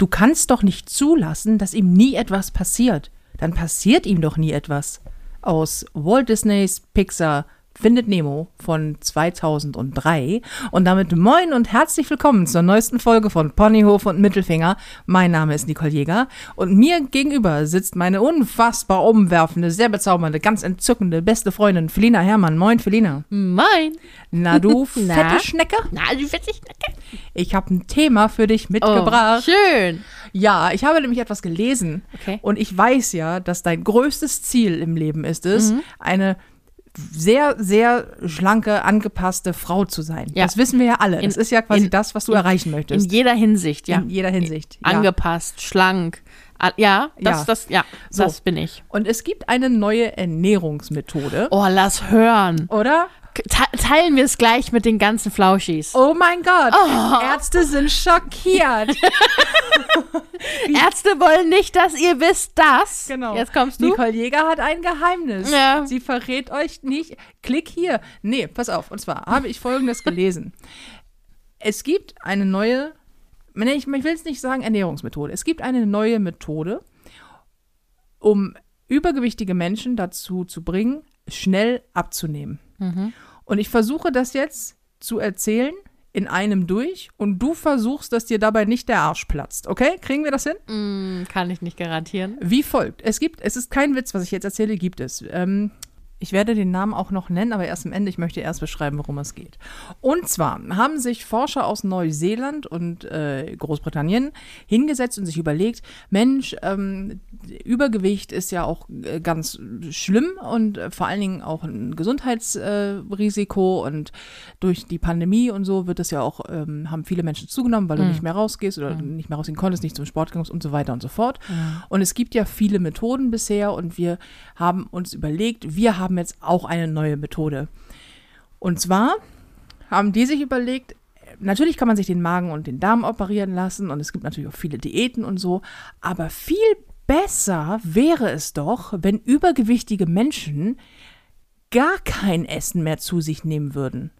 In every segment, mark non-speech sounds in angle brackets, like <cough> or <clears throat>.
Du kannst doch nicht zulassen, dass ihm nie etwas passiert. Dann passiert ihm doch nie etwas. Aus Walt Disneys Pixar Findet Nemo von 2003. Und damit moin und herzlich willkommen zur neuesten Folge von Ponyhof und Mittelfinger. Mein Name ist Nicole Jäger und mir gegenüber sitzt meine unfassbar umwerfende, sehr bezaubernde, ganz entzückende beste Freundin Felina Herrmann. Moin, Felina. Moin. Na du <laughs> fette Na? Schnecke. Na, du fette Schnecke. Ich habe ein Thema für dich mitgebracht. Oh, schön. Ja, ich habe nämlich etwas gelesen. Okay. Und ich weiß ja, dass dein größtes Ziel im Leben ist es, eine sehr, sehr schlanke, angepasste Frau zu sein. Ja. Das wissen wir ja alle. In- das ist ja quasi in- das, was du in- erreichen In möchtest. jeder Hinsicht, ja. In jeder Hinsicht. Ja. Angepasst, schlank. Ja, das, Ja. das, ja, So. das bin ich. Und es gibt eine neue Ernährungsmethode, Oh, lass hören. oder? Te teilen wir es gleich mit den ganzen Flauschis. Oh mein Gott, Ärzte sind schockiert. <laughs> Ärzte wollen nicht, dass ihr wisst das. Genau. Jetzt kommst du. Nicole Jäger hat ein Geheimnis. Ja. Sie verrät euch nicht. Klick hier. Nee, pass auf. Und zwar habe ich Folgendes <laughs> gelesen. Es gibt eine neue, ich will es nicht sagen Ernährungsmethode. Es gibt eine neue Methode, um übergewichtige Menschen dazu zu bringen, schnell abzunehmen. Mhm. Und ich versuche das jetzt zu erzählen in einem durch und du versuchst, dass dir dabei nicht der Arsch platzt. Okay? Kriegen wir das hin? Mm, kann ich nicht garantieren. Wie folgt. Es gibt, es ist kein Witz, was ich jetzt erzähle, gibt es. Ähm, ich werde den Namen auch noch nennen, aber erst am Ende. Ich möchte erst beschreiben, worum es geht. Und zwar haben sich Forscher aus Neuseeland und äh, Großbritannien hingesetzt und sich überlegt, Mensch, ähm, Übergewicht ist ja auch äh, ganz schlimm und äh, vor allen Dingen auch ein Gesundheitsrisiko Risiko und durch die Pandemie und so wird es ja auch, ähm, haben viele Menschen zugenommen, weil du nicht mehr rausgehst oder nicht mehr rausgehen konntest, nicht zum Sport gingst und so weiter und so fort. Und es gibt ja viele Methoden bisher und wir haben uns überlegt, wir haben jetzt auch eine neue Methode. Und zwar haben die sich überlegt, natürlich kann man sich den Magen und den Darm operieren lassen und es gibt natürlich auch viele Diäten und so, aber viel besser wäre es doch, wenn übergewichtige Menschen gar kein Essen mehr zu sich nehmen würden.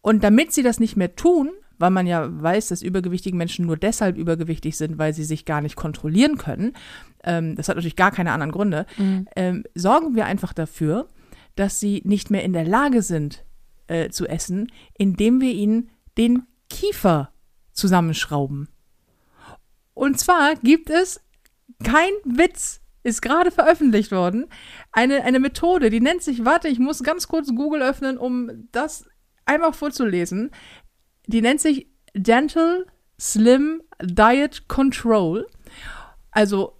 Und damit sie das nicht mehr tun, weil man ja weiß, dass übergewichtige Menschen nur deshalb übergewichtig sind, weil sie sich gar nicht kontrollieren können, ähm, das hat natürlich gar keine anderen Gründe, ähm, sorgen wir einfach dafür, dass sie nicht mehr in der Lage sind äh, zu essen, indem wir ihnen den Kiefer zusammenschrauben. Und zwar gibt es kein Witz, ist gerade veröffentlicht worden, eine, eine Methode, die nennt sich, warte, ich muss ganz kurz Google öffnen, um das einmal vorzulesen. Die nennt sich Dental Slim Diet Control. Also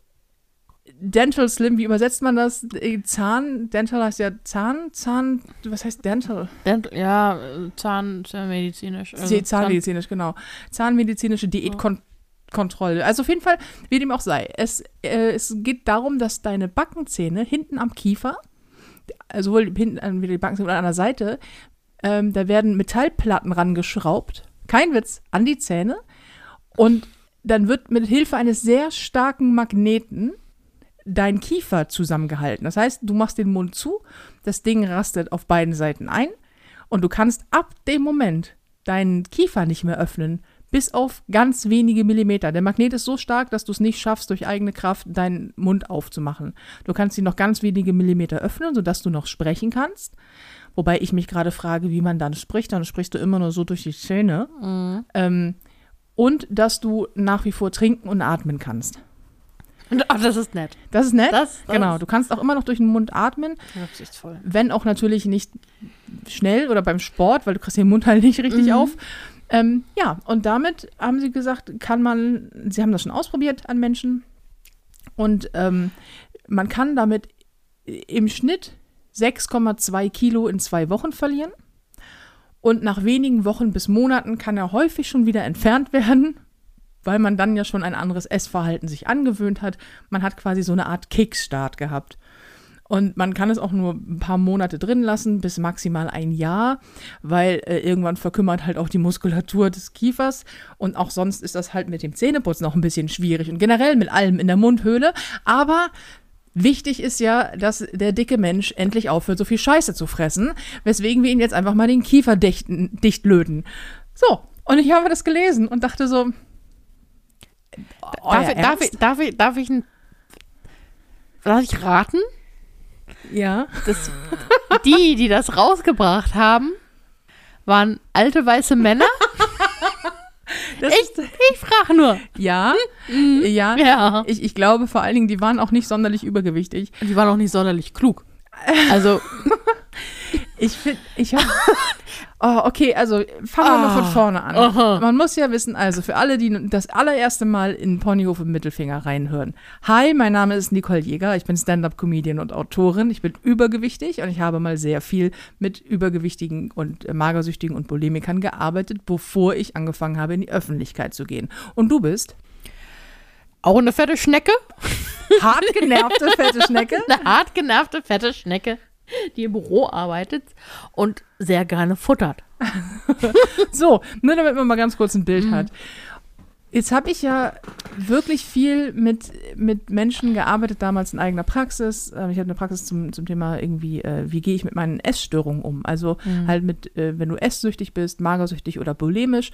Dental Slim, wie übersetzt man das? Äh, Zahn, Dental heißt ja Zahn, Zahn, was heißt Dental? Dent- Ja, äh, Zahn, zahnmedizinisch. also Zahnmedizinisch, genau. Zahnmedizinische Diätkontrolle. Also auf jeden Fall, wie dem auch sei. Es, äh, es geht darum, dass deine Backenzähne hinten am Kiefer, also sowohl hinten an die Backenzähne oder an der Seite, ähm, da werden Metallplatten rangeschraubt. Kein Witz, an die Zähne. Und dann wird mit Hilfe eines sehr starken Magneten dein Kiefer zusammengehalten. Das heißt, du machst den Mund zu, das Ding rastet auf beiden Seiten ein und du kannst ab dem Moment deinen Kiefer nicht mehr öffnen, bis auf ganz wenige Millimeter. Der Magnet ist so stark, dass du es nicht schaffst, durch eigene Kraft deinen Mund aufzumachen. Du kannst ihn noch ganz wenige Millimeter öffnen, sodass du noch sprechen kannst. Wobei ich mich gerade frage, wie man dann spricht. Dann sprichst du immer nur so durch die Zähne. Ähm, und dass du nach wie vor trinken und atmen kannst. Ach, das ist nett. Das ist nett. Das- das genau. Du kannst auch immer noch durch den Mund atmen, Rücksichtsvoll. wenn auch natürlich nicht schnell oder beim Sport, weil du kriegst den Mund halt nicht richtig Mhm. auf. Ähm, ja, und damit haben sie gesagt, kann man, sie haben das schon ausprobiert an Menschen und ähm, man kann damit im Schnitt 6,2 Kilo in zwei Wochen verlieren. Und nach wenigen Wochen bis Monaten kann er häufig schon wieder entfernt werden, weil man dann ja schon ein anderes Essverhalten sich angewöhnt hat. Man hat quasi so eine Art Kickstart gehabt. Und man kann es auch nur ein paar Monate drin lassen, bis maximal ein Jahr, weil äh, irgendwann verkümmert halt auch die Muskulatur des Kiefers. Und auch sonst ist das halt mit dem Zähneputzen noch ein bisschen schwierig und generell mit allem in der Mundhöhle. Aber wichtig ist ja, dass der dicke Mensch endlich aufhört, so viel Scheiße zu fressen, weswegen wir ihn jetzt einfach mal den Kiefer dichten, dicht löten. So, und ich habe das gelesen und dachte so, Darf, ich- darf, ich, darf, ich, darf ich ein. Darf ich raten? Ja. Das, die, die das rausgebracht haben, waren alte weiße Männer. <laughs> Das Ich, ich frage nur. ja, ja. Ja. Ich, ich glaube vor allen Dingen, die waren auch nicht sonderlich übergewichtig. Die waren auch nicht sonderlich klug. Also, Ich finde, ich habe. <laughs> Oh, okay, also fangen wir mal von Ah. vorne an. Aha. Man muss ja wissen, also für alle, die das allererste Mal in Ponyhof im Mittelfinger reinhören. Hi, mein Name ist Nicole Jäger, ich bin Stand-up-Comedian und Autorin. Ich bin übergewichtig und ich habe mal sehr viel mit Übergewichtigen und Magersüchtigen und Bulimikern gearbeitet, bevor ich angefangen habe, in die Öffentlichkeit zu gehen. Und du bist auch eine fette Schnecke. hart genervte, fette Schnecke. <laughs> Eine hart genervte, fette Schnecke, <laughs> die im Büro arbeitet und sehr gerne futtert. <laughs> So, nur damit man mal ganz kurz ein Mhm. Bild hat. Jetzt habe ich ja wirklich viel mit, mit Menschen gearbeitet, damals in eigener Praxis. Ähm, Ich habe eine Praxis zum, zum Thema irgendwie, äh, wie gehe ich mit meinen Essstörungen um? Also Mhm. halt mit, äh, wenn du esssüchtig bist, magersüchtig oder bulimisch,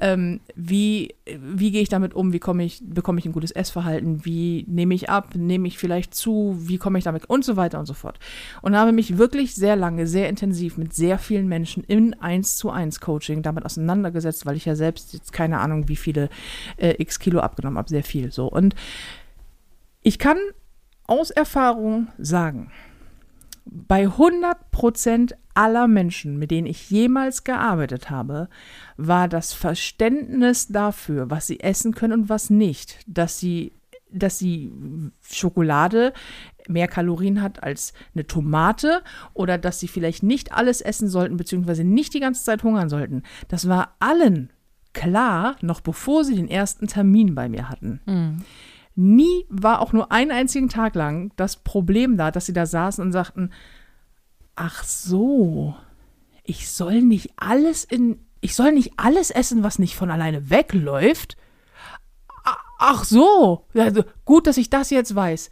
ähm, wie, wie gehe ich damit um? Wie komme ich, bekomme ich ein gutes Essverhalten? Wie nehme ich ab? Nehme ich vielleicht zu? Wie komme ich damit? Und so weiter und so fort. Und habe mich wirklich sehr lange, sehr intensiv mit sehr vielen Menschen in 1 zu 1 Coaching damit auseinandergesetzt, weil ich ja selbst jetzt keine Ahnung, wie viele äh, x Kilo abgenommen habe, sehr viel so. Und ich kann aus Erfahrung sagen, bei 100 Prozent aller Menschen, mit denen ich jemals gearbeitet habe, war das Verständnis dafür, was sie essen können und was nicht, dass sie, dass sie Schokolade mehr Kalorien hat als eine Tomate oder dass sie vielleicht nicht alles essen sollten, beziehungsweise nicht die ganze Zeit hungern sollten. Das war allen klar, noch bevor sie den ersten Termin bei mir hatten. Nie war auch nur einen einzigen Tag lang das Problem da, dass sie da saßen und sagten, ach so, ich soll nicht alles in, ich soll nicht alles essen, was nicht von alleine wegläuft. Ach so, gut, dass ich das jetzt weiß.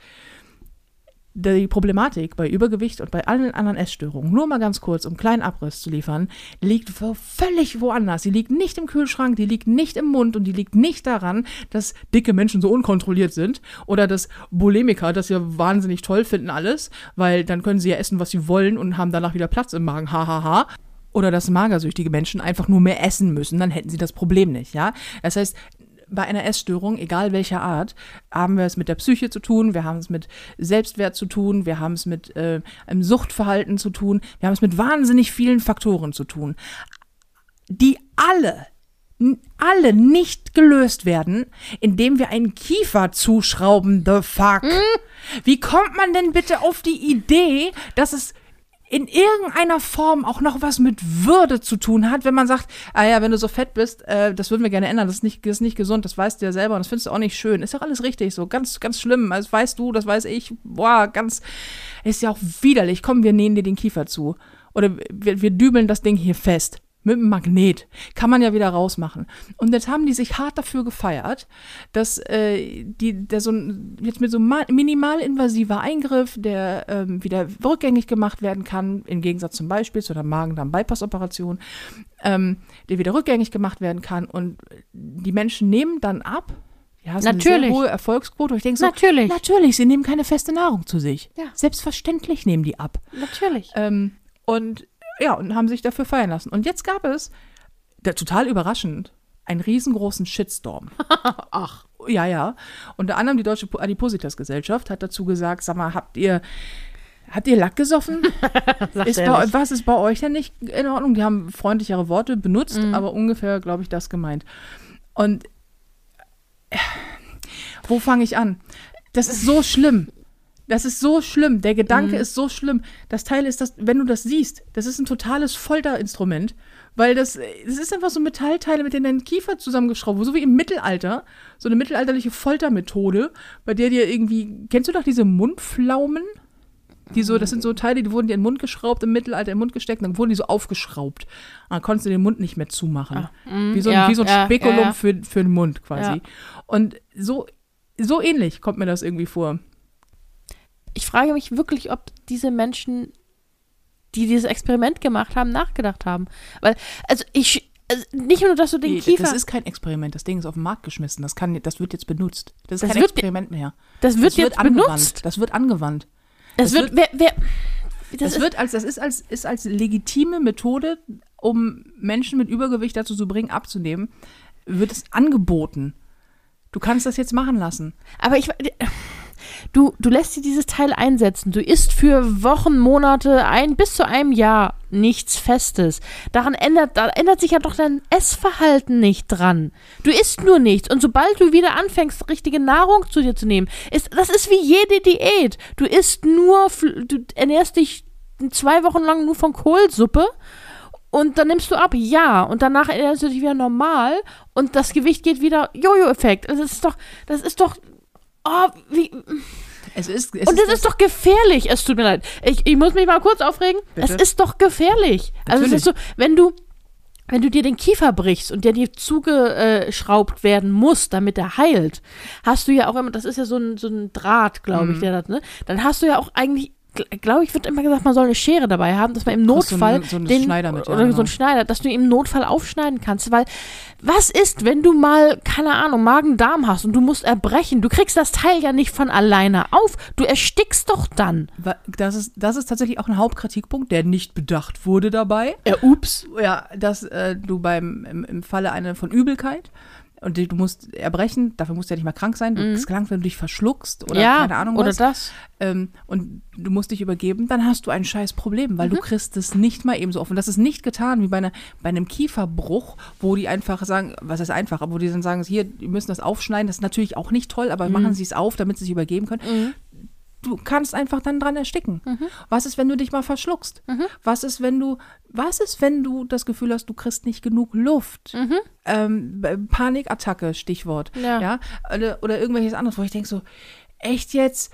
Die Problematik bei Übergewicht und bei allen anderen Essstörungen, nur mal ganz kurz, um einen kleinen Abriss zu liefern, liegt völlig woanders. Sie liegt nicht im Kühlschrank, die liegt nicht im Mund und die liegt nicht daran, dass dicke Menschen so unkontrolliert sind oder dass Bulimiker das ja wahnsinnig toll finden alles, weil dann können sie ja essen, was sie wollen und haben danach wieder Platz im Magen, hahaha. Ha, ha. Oder dass magersüchtige Menschen einfach nur mehr essen müssen, dann hätten sie das Problem nicht, ja. Das heißt, bei einer Essstörung, egal welcher Art, haben wir es mit der Psyche zu tun, wir haben es mit Selbstwert zu tun, wir haben es mit äh, einem Suchtverhalten zu tun, wir haben es mit wahnsinnig vielen Faktoren zu tun, die alle, alle nicht gelöst werden, indem wir einen Kiefer zuschrauben, the fuck. Wie kommt man denn bitte auf die Idee, dass es in irgendeiner Form auch noch was mit Würde zu tun hat, wenn man sagt, ah ja, wenn du so fett bist, äh, das würden wir gerne ändern, das ist, nicht, das ist nicht gesund, das weißt du ja selber und das findest du auch nicht schön. Ist ja alles richtig so, ganz, ganz schlimm. Das weißt du, das weiß ich, boah, ganz, ist ja auch widerlich. Komm, wir nähen dir den Kiefer zu. Oder wir, wir dübeln das Ding hier fest. Mit einem Magnet. Kann man ja wieder rausmachen. Und jetzt haben die sich hart dafür gefeiert, dass äh, die, der so jetzt mit so ma- minimalinvasiver Eingriff, der ähm, wieder rückgängig gemacht werden kann, im Gegensatz zum Beispiel zu einer Magen-Darm-Bypass-Operation, ähm, der wieder rückgängig gemacht werden kann. Und die Menschen nehmen dann ab. Ja, es ist eine Natürlich. sehr hohe Erfolgsquote. Ich denke so, Natürlich. natürlich, sie nehmen keine feste Nahrung zu sich. Ja. Selbstverständlich nehmen die ab. Natürlich. Ähm, und ja, und haben sich dafür feiern lassen. Und jetzt gab es, der, total überraschend, einen riesengroßen Shitstorm. <laughs> Ach. Ja, ja. Unter anderem die Deutsche Adipositas-Gesellschaft hat dazu gesagt, sag mal, habt ihr, habt ihr Lack gesoffen? <laughs> Ist bei, was ist bei euch denn nicht in Ordnung? Die haben freundlichere Worte benutzt, Mhm. aber ungefähr, glaube ich, das gemeint. Und äh, wo fange ich an? Das ist so schlimm. Das ist so schlimm. Der Gedanke Mhm. ist so schlimm. Das Teil ist, dass, wenn du das siehst, das ist ein totales Folterinstrument, weil das, das ist einfach so Metallteile, mit denen dein Kiefer zusammengeschraubt wird, so wie im Mittelalter. So eine mittelalterliche Foltermethode, bei der dir irgendwie, kennst du doch diese Mundpflaumen? Die so, das sind so Teile, die wurden dir in den Mund geschraubt, im Mittelalter in den Mund gesteckt, und dann wurden die so aufgeschraubt. Dann konntest du den Mund nicht mehr zumachen. wie, so ein, Ah, ja, wie so ein ja, Spekulum ja. Für, für den Mund quasi. Und so, so ähnlich kommt mir das irgendwie vor. Ich frage mich wirklich, ob diese Menschen, die dieses Experiment gemacht haben, nachgedacht haben. Weil, also ich, Also nicht nur, dass du den Nee, Kiefer. Das ist kein Experiment. Das Ding ist auf den Markt geschmissen. Das, kann, das wird jetzt benutzt. Das ist Das kein wird- Experiment mehr. das wird jetzt angewandt. benutzt. Das wird angewandt. Das, das wird, wer, wer, das Das, wird als, das ist als, ist als legitime Methode, um Menschen mit Übergewicht dazu zu bringen, abzunehmen, wird es angeboten. Du kannst das jetzt machen lassen. aber ich, du, du lässt dir dieses Teil einsetzen. Du isst für Wochen, Monate, ein, bis zu einem Jahr nichts Festes. Daran ändert, da ändert sich ja doch dein Essverhalten nicht dran. Du isst nur nichts. Und sobald du wieder anfängst, richtige Nahrung zu dir zu nehmen, ist, das ist wie jede Diät. Du isst nur, du ernährst dich zwei Wochen lang nur von Kohlsuppe und dann nimmst du ab, ja, und danach ernährst du dich wieder normal und das Gewicht geht wieder Jojo-Effekt. Also das ist doch, das ist doch, oh, wie, Es ist, es und das ist doch gefährlich. Es tut mir leid. Ich, ich muss mich mal kurz aufregen. Bitte? Es ist doch gefährlich. Also es ist so, wenn du wenn du dir den Kiefer brichst und der dir zugeschraubt werden muss, damit er heilt, hast du ja auch immer, das ist ja so ein, so ein Draht, glaube Mhm. ich, der das, ne? Dann hast du ja auch eigentlich, glaube ich, wird immer gesagt, man soll eine Schere dabei haben, dass man im brauchst so Notfall einen- so den, Schneider mit, ja, oder so genau. einen Schneider, dass du ihn im Notfall aufschneiden kannst, weil was ist, wenn du mal, keine Ahnung, Magen-Darm hast und du musst erbrechen, du kriegst das Teil ja nicht von alleine auf, du erstickst doch dann. Das ist, das ist tatsächlich auch ein Hauptkritikpunkt, der nicht bedacht wurde dabei. Ja, ups. Ja, dass äh, du beim im, im Falle einer von Übelkeit und du musst erbrechen, dafür musst du ja nicht mal krank sein, du es gelangt, wenn du dich verschluckst oder Mhm. ja, keine Ahnung oder was. das. ähm, und du musst dich übergeben, dann hast du ein scheiß Problem, Mhm. weil du kriegst es nicht mal eben so offen. Das ist nicht getan wie bei, einer, bei einem Kieferbruch, wo die einfach sagen, was ist einfach, aber wo die dann sagen, hier, die müssen das aufschneiden, das ist natürlich auch nicht toll, aber Mhm. machen sie es auf, damit sie sich übergeben können. Du kannst einfach dann dran ersticken. Mhm. Was ist, wenn du dich mal verschluckst? Was ist, wenn du, was ist, wenn du das Gefühl hast, du kriegst nicht genug Luft? Ähm, B- Panikattacke, Stichwort. Ja. ja? Oder, oder irgendwelches anderes, wo ich denke so, echt jetzt?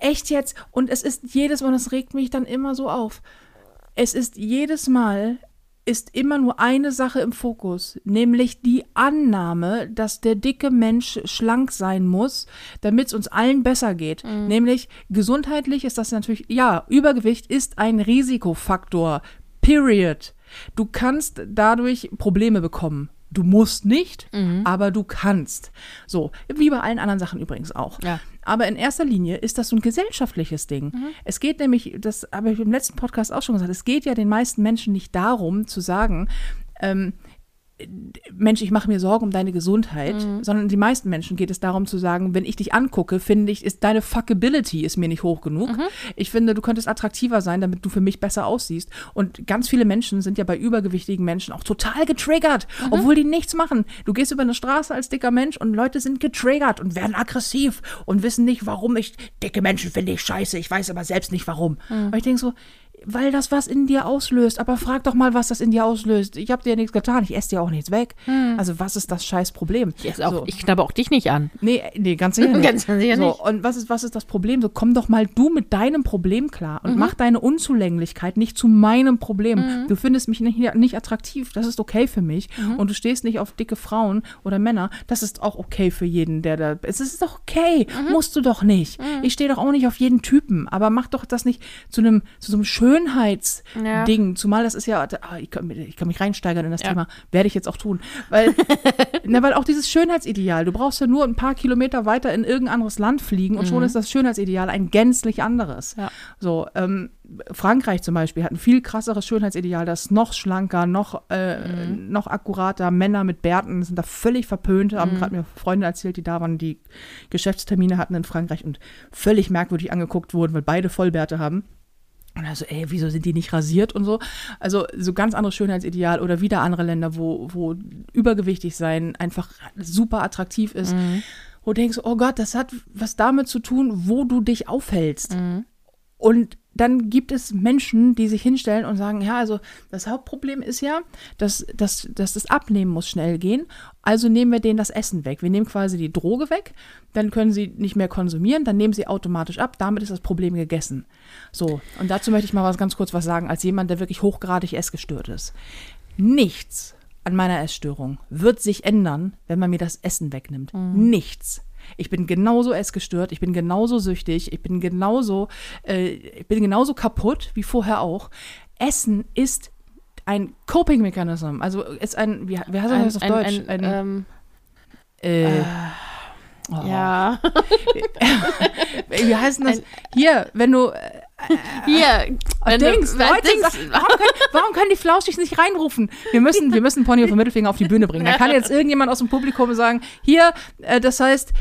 Echt jetzt? Und es ist jedes Mal, das regt mich dann immer so auf. Es ist jedes Mal, ist immer nur eine Sache im Fokus, nämlich die Annahme, dass der dicke Mensch schlank sein muss, damit es uns allen besser geht. Nämlich gesundheitlich ist das natürlich, ja, Übergewicht ist ein Risikofaktor. Period. Du kannst dadurch Probleme bekommen. Du musst nicht, aber du kannst. So, wie bei allen anderen Sachen übrigens auch. Ja. Aber in erster Linie ist das so ein gesellschaftliches Ding. Es geht nämlich, das habe ich im letzten Podcast auch schon gesagt, es geht ja den meisten Menschen nicht darum zu sagen, ähm, Mensch, ich mache mir Sorgen um deine Gesundheit, sondern die meisten Menschen geht es darum zu sagen, wenn ich dich angucke, finde ich, ist deine Fuckability ist mir nicht hoch genug. Ich finde, du könntest attraktiver sein, damit du für mich besser aussiehst. Und ganz viele Menschen sind ja bei übergewichtigen Menschen auch total getriggert, obwohl die nichts machen. Du gehst über eine Straße als dicker Mensch und Leute sind getriggert und werden aggressiv und wissen nicht, warum ich dicke Menschen finde ich scheiße. Ich weiß aber selbst nicht warum. Und ich denke so, weil das was in dir auslöst. Aber frag doch mal, was das in dir auslöst. Ich habe dir ja nichts getan. Ich esse dir auch nichts weg. Also was ist das scheiß Problem? Ich, auch, so. ich knappe auch dich nicht an. Nee, nee, ganz sicher <laughs> nicht. Ganz sicher so, nicht. Und was ist, was ist das Problem? So, komm doch mal du mit deinem Problem klar Mhm. und mach deine Unzulänglichkeit nicht zu meinem Problem. Du findest mich nicht, nicht attraktiv, das ist okay für mich. Mhm. Und du stehst nicht auf dicke Frauen oder Männer, das ist auch okay für jeden, der da. Es ist doch okay, Mhm. musst du doch nicht. Ich stehe doch auch nicht auf jeden Typen, aber mach doch das nicht zu einem, zu so einem Schönheitsding. Zumal das ist ja, ah, ich, kann, ich kann mich reinsteigern in das Ja. Thema, werde ich jetzt auch tun. Weil <laughs> na, weil auch dieses Schönheitsideal, du brauchst ja nur ein paar Kilometer weiter in irgendein anderes Land fliegen und schon ist das Schönheitsideal ein gänzlich anderes. Mhm. Ja. So, ähm, Frankreich zum Beispiel hat ein viel krasseres Schönheitsideal, das noch schlanker, noch, äh, Mhm. noch akkurater. Männer mit Bärten sind da völlig verpönt, haben Mhm. gerade mir Freunde erzählt, die da waren, die Geschäftstermine hatten in Frankreich und völlig merkwürdig angeguckt wurden, weil beide Vollbärte haben. Und also, ey, wieso sind die nicht rasiert und so? Also, so ganz anderes Schönheitsideal oder wieder andere Länder, wo, wo übergewichtig sein einfach super attraktiv ist. Wo du denkst, oh Gott, das hat was damit zu tun, wo du dich aufhältst. Und dann gibt es Menschen, die sich hinstellen und sagen, ja, also das Hauptproblem ist ja, dass, dass, dass das Abnehmen muss schnell gehen. Also nehmen wir denen das Essen weg. Wir nehmen quasi die Droge weg, dann können sie nicht mehr konsumieren, dann nehmen sie automatisch ab, damit ist das Problem gegessen. So, und dazu möchte ich mal was ganz kurz was sagen, als jemand, der wirklich hochgradig essgestört ist. Nichts an meiner Essstörung wird sich ändern, wenn man mir das Essen wegnimmt. Nichts. Ich bin genauso essgestört, ich bin genauso süchtig, ich bin genauso, äh, ich bin genauso kaputt wie vorher auch. Essen ist ein Coping-Mechanism. Also ist ein, wie, wie heißt Ein, das auf ein, Deutsch? ein, ähm, äh, äh, oh. Ja. <laughs> Wie heißt das? Hier, wenn du. Äh, Hier. äh, wenn du- Dings, wenn Leute, Dings- sag, warum, können, warum können die Flauschig nicht reinrufen? Wir müssen, wir müssen Pony auf den Mittelfinger auf die Bühne bringen. Da kann jetzt irgendjemand aus dem Publikum sagen: Hier, äh, das heißt.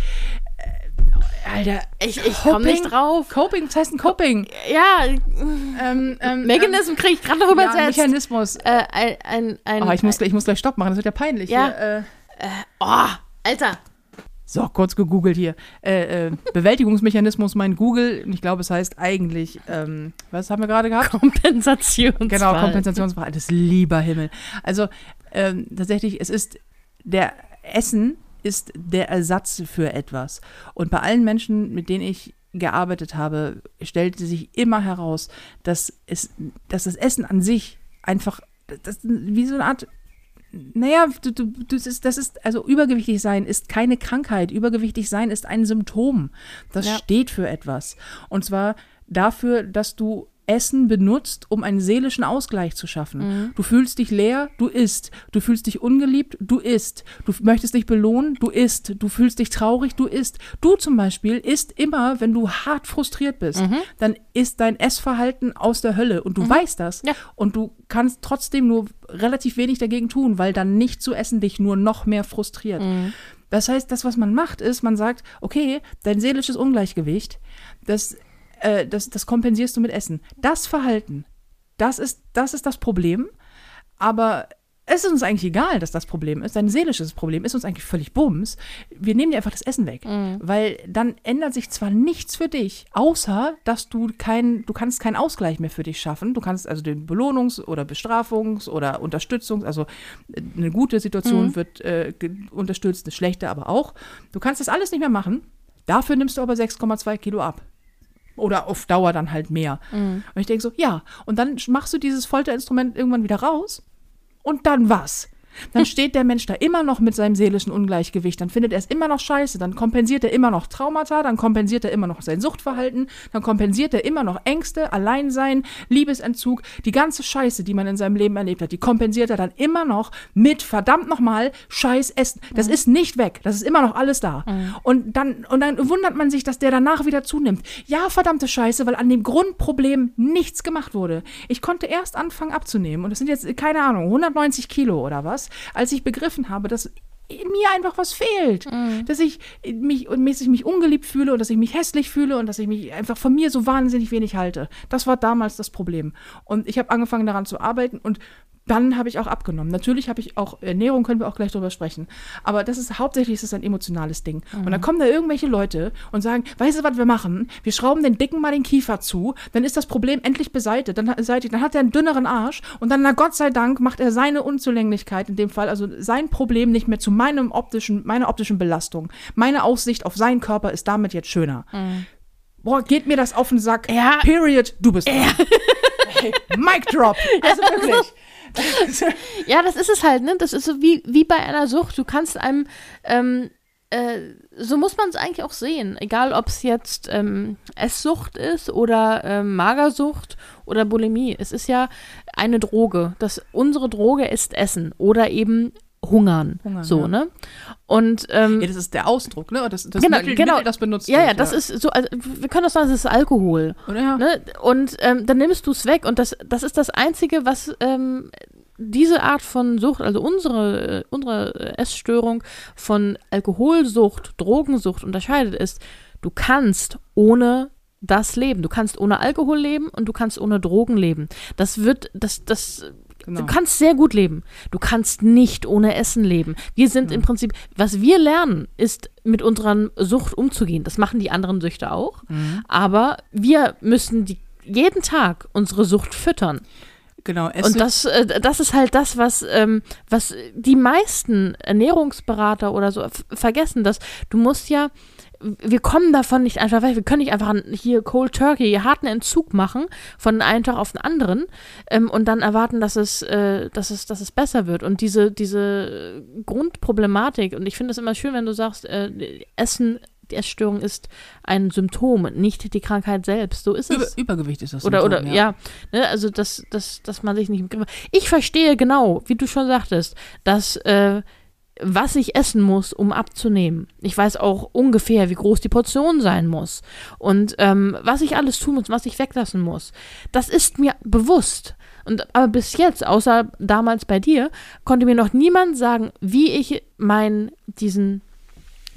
Äh, Alter, Ich, ich komme nicht Coping? drauf. Coping, was heißt ein Coping? Ja, Ähm, ähm, Mechanism kriege ich gerade noch ähm, ja, übersetzt. Mechanismus. äh, ein, ein, ein, Oh, ich, muss, gleich- ich muss gleich Stopp machen, das wird ja peinlich. Ja. Hier, äh, oh, Alter. So, kurz gegoogelt hier. Äh, äh, Bewältigungsmechanismus meint Google. Ich glaube, es heißt eigentlich, ähm, was haben wir gerade gehabt? Kompensationsfall. Genau, Kompensationsfrage. Das lieber Himmel. Also ähm, tatsächlich, es ist der Essen ist der Ersatz für etwas. Und bei allen Menschen, mit denen ich gearbeitet habe, stellte sich immer heraus, dass es, dass das Essen an sich einfach, das, wie so eine Art naja, du, du, du, das, ist, das ist, also übergewichtig sein ist keine Krankheit. Übergewichtig sein ist ein Symptom. Das Ja. steht für etwas. Und zwar dafür, dass du Essen benutzt, um einen seelischen Ausgleich zu schaffen. Du fühlst dich leer, du isst. Du fühlst dich ungeliebt, du isst. Du möchtest dich belohnen, du isst. Du fühlst dich traurig, du isst. Du zum Beispiel isst immer, wenn du hart frustriert bist. Dann ist dein Essverhalten aus der Hölle und du weißt das. Ja. Und du kannst trotzdem nur relativ wenig dagegen tun, weil dann nicht zu essen dich nur noch mehr frustriert. Das heißt, das, was man macht, ist, man sagt, okay, dein seelisches Ungleichgewicht, das, äh, das, das kompensierst du mit Essen. Das Verhalten, das ist, das ist das Problem, aber es ist uns eigentlich egal, dass das Problem ist. Dein seelisches Problem ist uns eigentlich völlig bums. Wir nehmen dir einfach das Essen weg. Weil dann ändert sich zwar nichts für dich, außer dass du kein, du kannst keinen Ausgleich mehr für dich schaffen. Du kannst also den Belohnungs- oder Bestrafungs- oder Unterstützungs-, also äh, eine gute Situation wird äh, unterstützt, eine schlechte aber auch. Du kannst das alles nicht mehr machen. Dafür nimmst du aber 6,2 Kilo ab. Oder auf Dauer dann halt mehr. Und ich denke so, ja. Und dann machst du dieses Folterinstrument irgendwann wieder raus. Und dann was? Dann <laughs> steht der Mensch da immer noch mit seinem seelischen Ungleichgewicht. Dann findet er es immer noch scheiße. Dann kompensiert er immer noch Traumata. Dann kompensiert er immer noch sein Suchtverhalten. Dann kompensiert er immer noch Ängste, Alleinsein, Liebesentzug. Die ganze Scheiße, die man in seinem Leben erlebt hat, die kompensiert er dann immer noch mit verdammt nochmal Scheiß Essen. Das ist nicht weg. Das ist immer noch alles da. Und, dann, und dann wundert man sich, dass der danach wieder zunimmt. Ja, verdammte Scheiße, weil an dem Grundproblem nichts gemacht wurde. Ich konnte erst anfangen abzunehmen. Und das sind jetzt, keine Ahnung, 190 Kilo oder was, als ich begriffen habe, dass mir einfach was fehlt. Dass ich mich und mäßig mich ungeliebt fühle und dass ich mich hässlich fühle und dass ich mich einfach von mir so wahnsinnig wenig halte. Das war damals das Problem. Und ich habe angefangen daran zu arbeiten und dann habe ich auch abgenommen. Natürlich habe ich auch Ernährung, können wir auch gleich drüber sprechen. Aber das ist hauptsächlich ist es ein emotionales Ding. Und dann kommen da irgendwelche Leute und sagen, weißt du, was wir machen? Wir schrauben den Dicken mal den Kiefer zu, dann ist das Problem endlich beseitigt. Dann, beseitigt. dann hat er einen dünneren Arsch und dann, na Gott sei Dank, macht er seine Unzulänglichkeit in dem Fall, also sein Problem nicht mehr zu meinem optischen, meiner optischen Belastung. Meine Aussicht auf seinen Körper ist damit jetzt schöner. Boah, geht mir das auf den Sack. Ja. Period. Du bist dran. <laughs> Hey, Mic drop. Also wirklich. <laughs> Ja, das ist es halt, ne? Das ist so wie, wie bei einer Sucht. Du kannst einem, ähm, äh, so muss man es eigentlich auch sehen. Egal, ob es jetzt ähm, Esssucht ist oder ähm, Magersucht oder Bulimie. Es ist ja eine Droge. Das, unsere Droge ist Essen oder eben Hungern. Hungern, so, ja. ne? Und ähm, Ja, das ist der Ausdruck, ne? Das, das Genau, Mittel, genau. Mittel, das benutzt ja, wird, ja, das ist so, also, wir können doch sagen, es ist Alkohol. Oder ja. Ne? Und ähm, dann nimmst du es weg und das, das ist das Einzige, was ähm, diese Art von Sucht, also unsere, äh, unsere Essstörung von Alkoholsucht, Drogensucht unterscheidet, ist, du kannst ohne das leben. Du kannst ohne Alkohol leben und du kannst ohne Drogen leben. Das wird, das, das, Genau. du kannst sehr gut leben. Du kannst nicht ohne Essen leben. Wir sind im Prinzip, was wir lernen, ist mit unserer Sucht umzugehen. Das machen die anderen Süchte auch. Aber wir müssen die, jeden Tag unsere Sucht füttern. Genau. Essen, Und das, äh, das ist halt das, was, ähm, was die meisten Ernährungsberater oder so vergessen, dass du musst ja, wir kommen davon nicht einfach weg, wir können nicht einfach hier Cold Turkey, harten Entzug machen von einem Tag auf den anderen ähm, und dann erwarten, dass es, äh, dass es, dass es besser wird. Und diese, diese Grundproblematik, und ich finde es immer schön, wenn du sagst, äh, Essen die Essstörung ist ein Symptom, nicht die Krankheit selbst. So ist Über, es. Übergewicht ist das. Oder, Symptom, oder, ja, ne, also, dass, dass, dass man sich nicht im Griff. Ich verstehe genau, wie du schon sagtest, dass, äh, was ich essen muss, um abzunehmen. Ich weiß auch ungefähr, wie groß die Portion sein muss. Und ähm, was ich alles tun muss, was ich weglassen muss. Das ist mir bewusst. Und aber bis jetzt, außer damals bei dir, konnte mir noch niemand sagen, wie ich mein, diesen,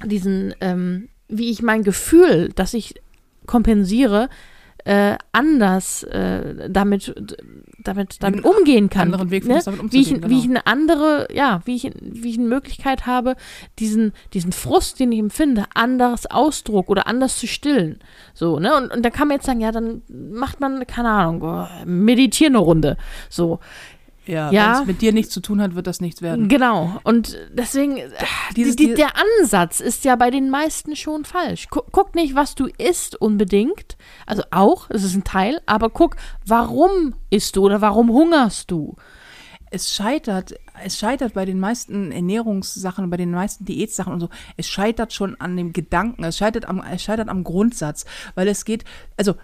diesen, ähm, wie ich mein Gefühl, das ich kompensiere, äh, anders äh, damit, damit, damit umgehen kann. anderen Weg ne? damit wie, ich, umzugehen, wie ich genau. eine andere, ja, wie ich, wie ich eine Möglichkeit habe, diesen, diesen Frust, den ich empfinde, anders Ausdruck oder anders zu stillen. So, ne? Und, und da kann man jetzt sagen, ja, dann macht man, keine Ahnung, meditieren eine Runde. So. Ja, Ja. wenn es mit dir nichts zu tun hat, wird das nichts werden. Genau. Und deswegen, äh, dieses- die, die, die- der Ansatz ist ja bei den meisten schon falsch. Guck, guck nicht, was du isst unbedingt. Also auch, es ist ein Teil, aber guck, warum isst du oder warum hungerst du? es scheitert, es scheitert bei den meisten Ernährungssachen, bei den meisten Diätsachen und so, es scheitert schon an dem Gedanken, es scheitert am, es scheitert am Grundsatz, weil es geht, also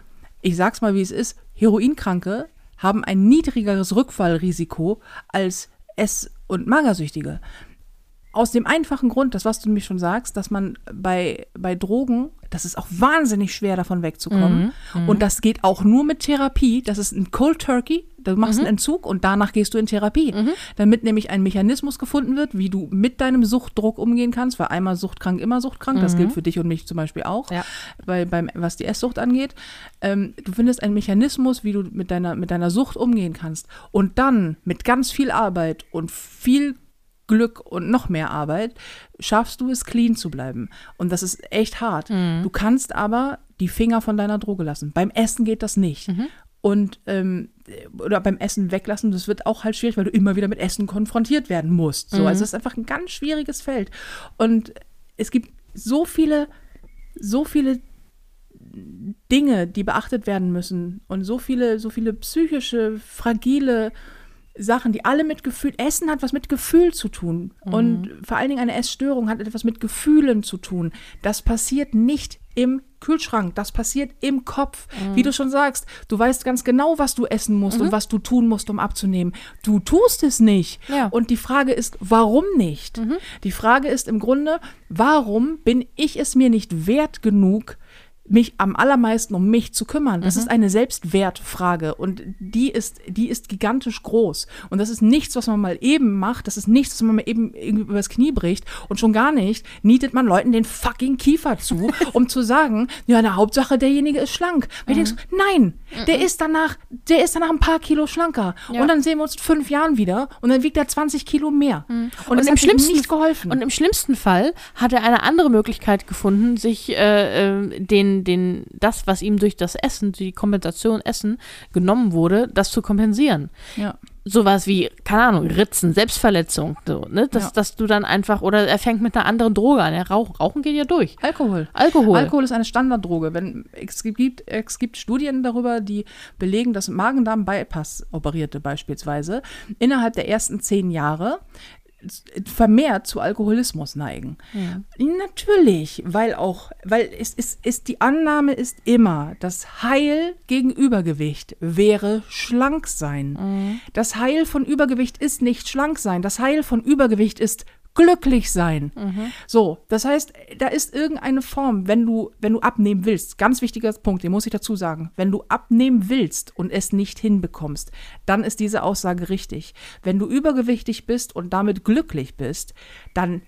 ich sag's mal, wie es ist, Heroinkranke haben ein niedrigeres Rückfallrisiko als Ess- und Magersüchtige. Aus dem einfachen Grund, das was du nämlich schon sagst, dass man bei, bei Drogen, das ist auch wahnsinnig schwer davon wegzukommen. Und das geht auch nur mit Therapie. Das ist ein Cold Turkey. Du machst einen Entzug und danach gehst du in Therapie. Damit nämlich ein Mechanismus gefunden wird, wie du mit deinem Suchtdruck umgehen kannst. Weil einmal suchtkrank, immer suchtkrank. Das gilt für dich und mich zum Beispiel auch. Ja. Bei, beim, was die Esssucht angeht. Ähm, du findest einen Mechanismus, wie du mit deiner, mit deiner Sucht umgehen kannst. Und dann mit ganz viel Arbeit und viel Glück und noch mehr Arbeit schaffst du es, clean zu bleiben. Und das ist echt hart. Du kannst aber die Finger von deiner Droge lassen. Beim Essen geht das nicht. Und ähm, oder beim Essen weglassen, das wird auch halt schwierig, weil du immer wieder mit Essen konfrontiert werden musst. So, also es ist einfach ein ganz schwieriges Feld. Und es gibt so viele, so viele Dinge, die beachtet werden müssen und so viele, so viele psychische, fragile Sachen, die alle mit Gefühl, Essen hat was mit Gefühl zu tun und vor allen Dingen eine Essstörung hat etwas mit Gefühlen zu tun. Das passiert nicht im Kühlschrank, das passiert im Kopf. Wie du schon sagst, du weißt ganz genau, was du essen musst und was du tun musst, um abzunehmen. Du tust es nicht. Ja. Und die Frage ist, warum nicht? Die Frage ist im Grunde, warum bin ich es mir nicht wert genug, mich am allermeisten um mich zu kümmern. Das ist eine Selbstwertfrage und die ist, die ist gigantisch groß. Und das ist nichts, was man mal eben macht. Das ist nichts, was man mal eben irgendwie übers Knie bricht. Und schon gar nicht nietet man Leuten den fucking Kiefer zu, <laughs> um zu sagen, ja, na, Hauptsache derjenige ist schlank. Weil ich denke, so, nein, der ist danach, der ist danach ein paar Kilo schlanker. Ja. Und dann sehen wir uns in fünf Jahren wieder und dann wiegt er 20 Kilo mehr. Und, Und das im hat ihm schlimmsten- nicht geholfen. Und im schlimmsten Fall hat er eine andere Möglichkeit gefunden, sich äh, äh, den, den, das, was ihm durch das Essen, die Kompensation Essen genommen wurde, das zu kompensieren. ja. Sowas wie, keine Ahnung, Ritzen, Selbstverletzung, so, ne? Dass, Ja. dass du dann einfach, oder er fängt mit einer anderen Droge an. Er rauch, Rauchen geht ja durch. Alkohol. Alkohol. Alkohol ist eine Standarddroge. Wenn, es, gibt, es gibt Studien darüber, die belegen, dass Magen-Darm-Bypass operierte beispielsweise innerhalb der ersten zehn Jahre vermehrt zu Alkoholismus neigen. Natürlich, weil auch, weil es ist, ist die Annahme ist immer, das Heil gegen Übergewicht wäre schlank sein. Das Heil von Übergewicht ist nicht schlank sein. Das Heil von Übergewicht ist glücklich sein. So, das heißt, da ist irgendeine Form, wenn du, wenn du abnehmen willst, ganz wichtiger Punkt, den muss ich dazu sagen, wenn du abnehmen willst und es nicht hinbekommst, dann ist diese Aussage richtig. Wenn du übergewichtig bist und damit glücklich bist, dann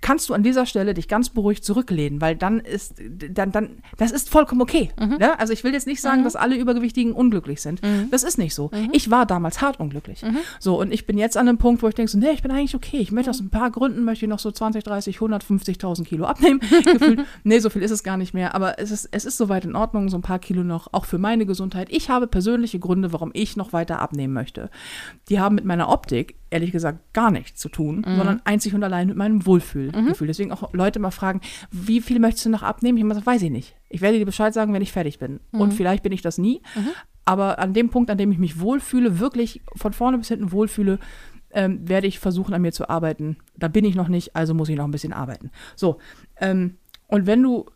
kannst du an dieser Stelle dich ganz beruhigt zurücklehnen, weil dann ist, dann, dann, das ist vollkommen okay. Ne? Also ich will jetzt nicht sagen, dass alle Übergewichtigen unglücklich sind. Das ist nicht so. Ich war damals hart unglücklich. So, und ich bin jetzt an einem Punkt, wo ich denke so, nee, ich bin eigentlich okay. Ich möchte aus ein paar Gründen, möchte ich noch so 20, 30, 150.000 Kilo abnehmen. <laughs> Gefühlt, nee, so viel ist es gar nicht mehr. Aber es ist, es ist soweit in Ordnung, so ein paar Kilo noch, auch für meine Gesundheit. Ich habe persönliche Gründe, warum ich noch weiter abnehmen möchte. Die haben mit meiner Optik ehrlich gesagt gar nichts zu tun, sondern einzig und allein mit meinem Wohlfühlgefühl. Deswegen auch Leute mal fragen, wie viel möchtest du noch abnehmen? Ich habe gesagt, weiß ich nicht. Ich werde dir Bescheid sagen, wenn ich fertig bin. Und vielleicht bin ich das nie. Aber an dem Punkt, an dem ich mich wohlfühle, wirklich von vorne bis hinten wohlfühle, ähm, werde ich versuchen, an mir zu arbeiten. Da bin ich noch nicht, also muss ich noch ein bisschen arbeiten. So, ähm, Und wenn du,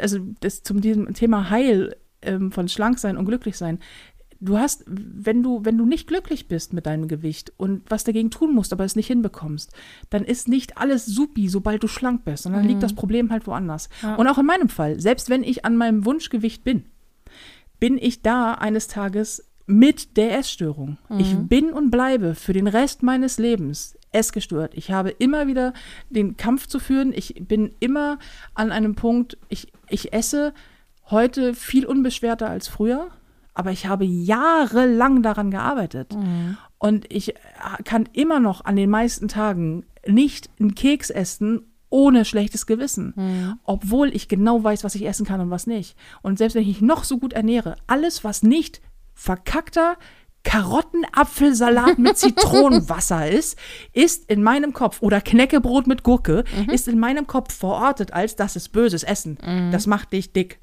also das zum diesem Thema Heil ähm, von schlank sein und glücklich sein, du hast, wenn du, wenn du nicht glücklich bist mit deinem Gewicht und was dagegen tun musst, aber es nicht hinbekommst, dann ist nicht alles supi, sobald du schlank bist, sondern liegt das Problem halt woanders. Ja. Und auch in meinem Fall, selbst wenn ich an meinem Wunschgewicht bin, bin ich da eines Tages mit der Essstörung. Ich bin und bleibe für den Rest meines Lebens essgestört. Ich habe immer wieder den Kampf zu führen. Ich bin immer an einem Punkt, ich, ich esse heute viel unbeschwerter als früher, aber ich habe jahrelang daran gearbeitet. Und ich äh, kann immer noch an den meisten Tagen nicht einen Keks essen ohne schlechtes Gewissen, obwohl ich genau weiß, was ich essen kann und was nicht. Und selbst wenn ich mich noch so gut ernähre, alles, was nicht verkackter Karottenapfelsalat mit <laughs> Zitronenwasser ist, ist in meinem Kopf oder Knäckebrot mit Gurke, ist in meinem Kopf verortet als das ist böses Essen. Das macht dich dick.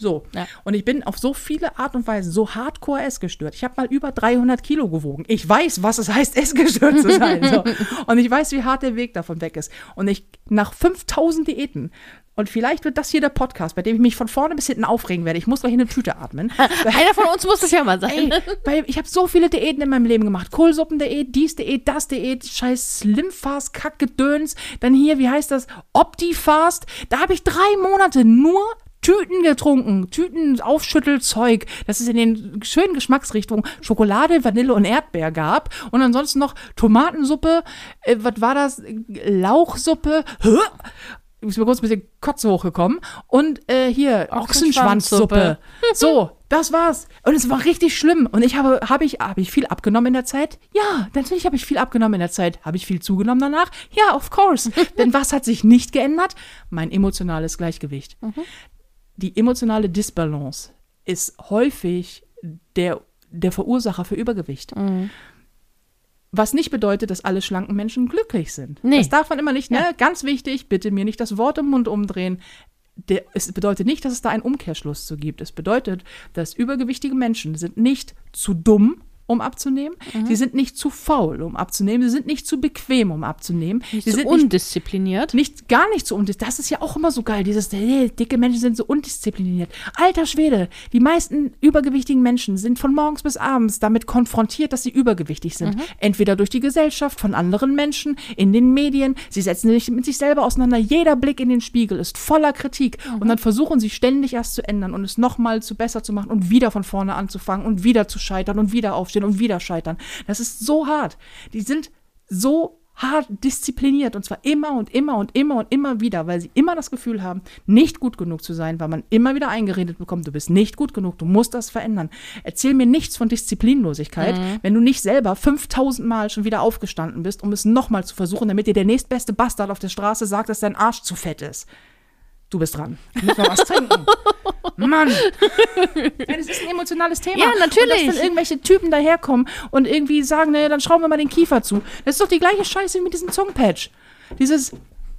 So. Ja. Und ich bin auf so viele Art und Weise so hardcore essgestört. Ich habe mal über 300 Kilo gewogen. Ich weiß, was es heißt, essgestört zu sein. So. <laughs> Und ich weiß, wie hart der Weg davon weg ist. Und ich, nach 5000 Diäten, und vielleicht wird das hier der Podcast, bei dem ich mich von vorne bis hinten aufregen werde. Ich muss gleich in eine Tüte atmen. <laughs> Einer von uns muss das ja mal sein. Ey, weil ich habe so viele Diäten in meinem Leben gemacht. Kohlsuppendiät, dies Diät, das Diät, scheiß Slimfast, Kackgedöns. Dann hier, wie heißt das? Optifast. Da habe ich drei Monate nur Tüten getrunken, Tüten Aufschüttelzeug, das es in den schönen Geschmacksrichtungen Schokolade, Vanille und Erdbeer gab und ansonsten noch Tomatensuppe, äh, was war das? Lauchsuppe, Hä? ist mir kurz ein bisschen Kotze hochgekommen und äh, hier Ochsenschwanzsuppe. So, <laughs> das war's. Und es war richtig schlimm. Und ich habe, habe ich, habe ich viel abgenommen in der Zeit? Ja, natürlich habe ich viel abgenommen in der Zeit. Habe ich viel zugenommen danach? Ja, of course. <laughs> Denn was hat sich nicht geändert? Mein emotionales Gleichgewicht. Die emotionale Disbalance ist häufig der, der Verursacher für Übergewicht. Was nicht bedeutet, dass alle schlanken Menschen glücklich sind. Nee. Das darf man immer nicht, ne? Ganz wichtig, bitte mir nicht das Wort im Mund umdrehen. Der, es bedeutet nicht, dass es da einen Umkehrschluss zu gibt. Es bedeutet, dass übergewichtige Menschen sind nicht zu dumm, um abzunehmen. Mhm. Sie sind nicht zu faul, um abzunehmen. Sie sind nicht zu bequem, um abzunehmen. Nicht Sie so sind nicht undiszipliniert. nicht, gar nicht so undiszipliniert. Das ist ja auch immer so geil, dieses, hey, dicke Menschen sind so undiszipliniert. Alter Schwede, die meisten übergewichtigen Menschen sind von morgens bis abends damit konfrontiert, dass sie übergewichtig sind. Entweder durch die Gesellschaft, von anderen Menschen, in den Medien. Sie setzen sich mit sich selber auseinander. Jeder Blick in den Spiegel ist voller Kritik. Und dann versuchen sie ständig erst zu ändern und es nochmal zu besser zu machen und wieder von vorne anzufangen und wieder zu scheitern und wieder aufstehen und wieder scheitern. Das ist so hart. Die sind so hart diszipliniert und zwar immer und immer und immer und immer wieder, weil sie immer das Gefühl haben, nicht gut genug zu sein, weil man immer wieder eingeredet bekommt, du bist nicht gut genug, du musst das verändern. Erzähl mir nichts von Disziplinlosigkeit, wenn du nicht selber 5000 Mal schon wieder aufgestanden bist, um es nochmal zu versuchen, damit dir der nächstbeste Bastard auf der Straße sagt, dass dein Arsch zu fett ist. Du bist dran. Ich muss mal was trinken. <laughs> Mann. Das ist ein emotionales Thema. Ja, natürlich. Und dass dann irgendwelche Typen daherkommen und irgendwie sagen, naja, dann schrauben wir mal den Kiefer zu. Das ist doch die gleiche Scheiße wie mit diesem Zungenpatch. Dieses,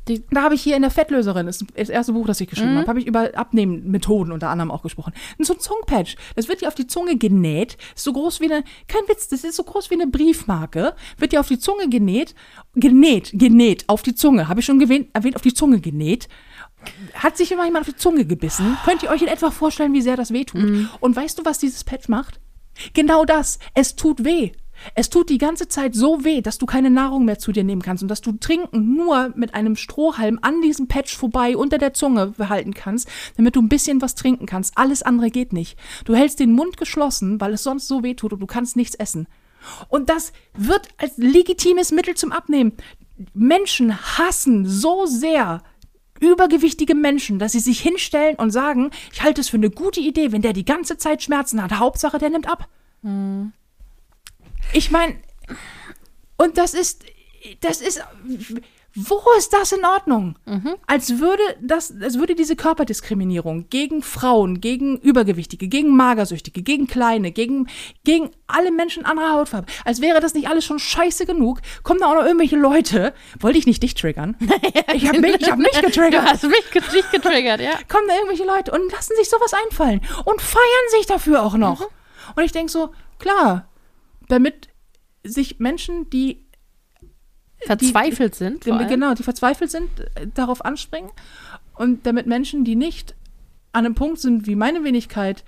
die, da habe ich hier in der Fettlöserin, das ist das erste Buch, das ich geschrieben habe, habe ich über Abnehmmethoden unter anderem auch gesprochen. Und so ein Zungenpatch, das wird dir auf die Zunge genäht, ist so groß wie eine, kein Witz, das ist so groß wie eine Briefmarke, wird dir auf die Zunge genäht, genäht, genäht, auf die Zunge, habe ich schon gewähnt, erwähnt, auf die Zunge genäht. Hat sich immer jemand auf die Zunge gebissen? Könnt ihr euch in etwa vorstellen, wie sehr das weh tut? Und weißt du, was dieses Patch macht? Genau das. Es tut weh. Es tut die ganze Zeit so weh, dass du keine Nahrung mehr zu dir nehmen kannst und dass du Trinken nur mit einem Strohhalm an diesem Patch vorbei unter der Zunge behalten kannst, damit du ein bisschen was trinken kannst. Alles andere geht nicht. Du hältst den Mund geschlossen, weil es sonst so weh tut und du kannst nichts essen. Und das wird als legitimes Mittel zum Abnehmen. Menschen hassen so sehr übergewichtige Menschen, dass sie sich hinstellen und sagen, ich halte es für eine gute Idee, wenn der die ganze Zeit Schmerzen hat. Hauptsache, der nimmt ab. Ich meine, und das ist, das ist, wo ist das in Ordnung? Als würde das, als würde diese Körperdiskriminierung gegen Frauen, gegen Übergewichtige, gegen Magersüchtige, gegen Kleine, gegen, gegen alle Menschen anderer Hautfarbe, als wäre das nicht alles schon scheiße genug, kommen da auch noch irgendwelche Leute, wollte ich nicht dich triggern? <laughs> Ich habe mich, ich hab mich Du getriggert hast mich, dich getriggert, ja. kommen da irgendwelche Leute und lassen sich sowas einfallen und feiern sich dafür auch noch. Und ich denke so, klar, damit sich Menschen, die Verzweifelt sind. vor allem. genau, die verzweifelt sind, äh, darauf anspringen Und damit Menschen, die nicht an einem Punkt sind wie meine Wenigkeit,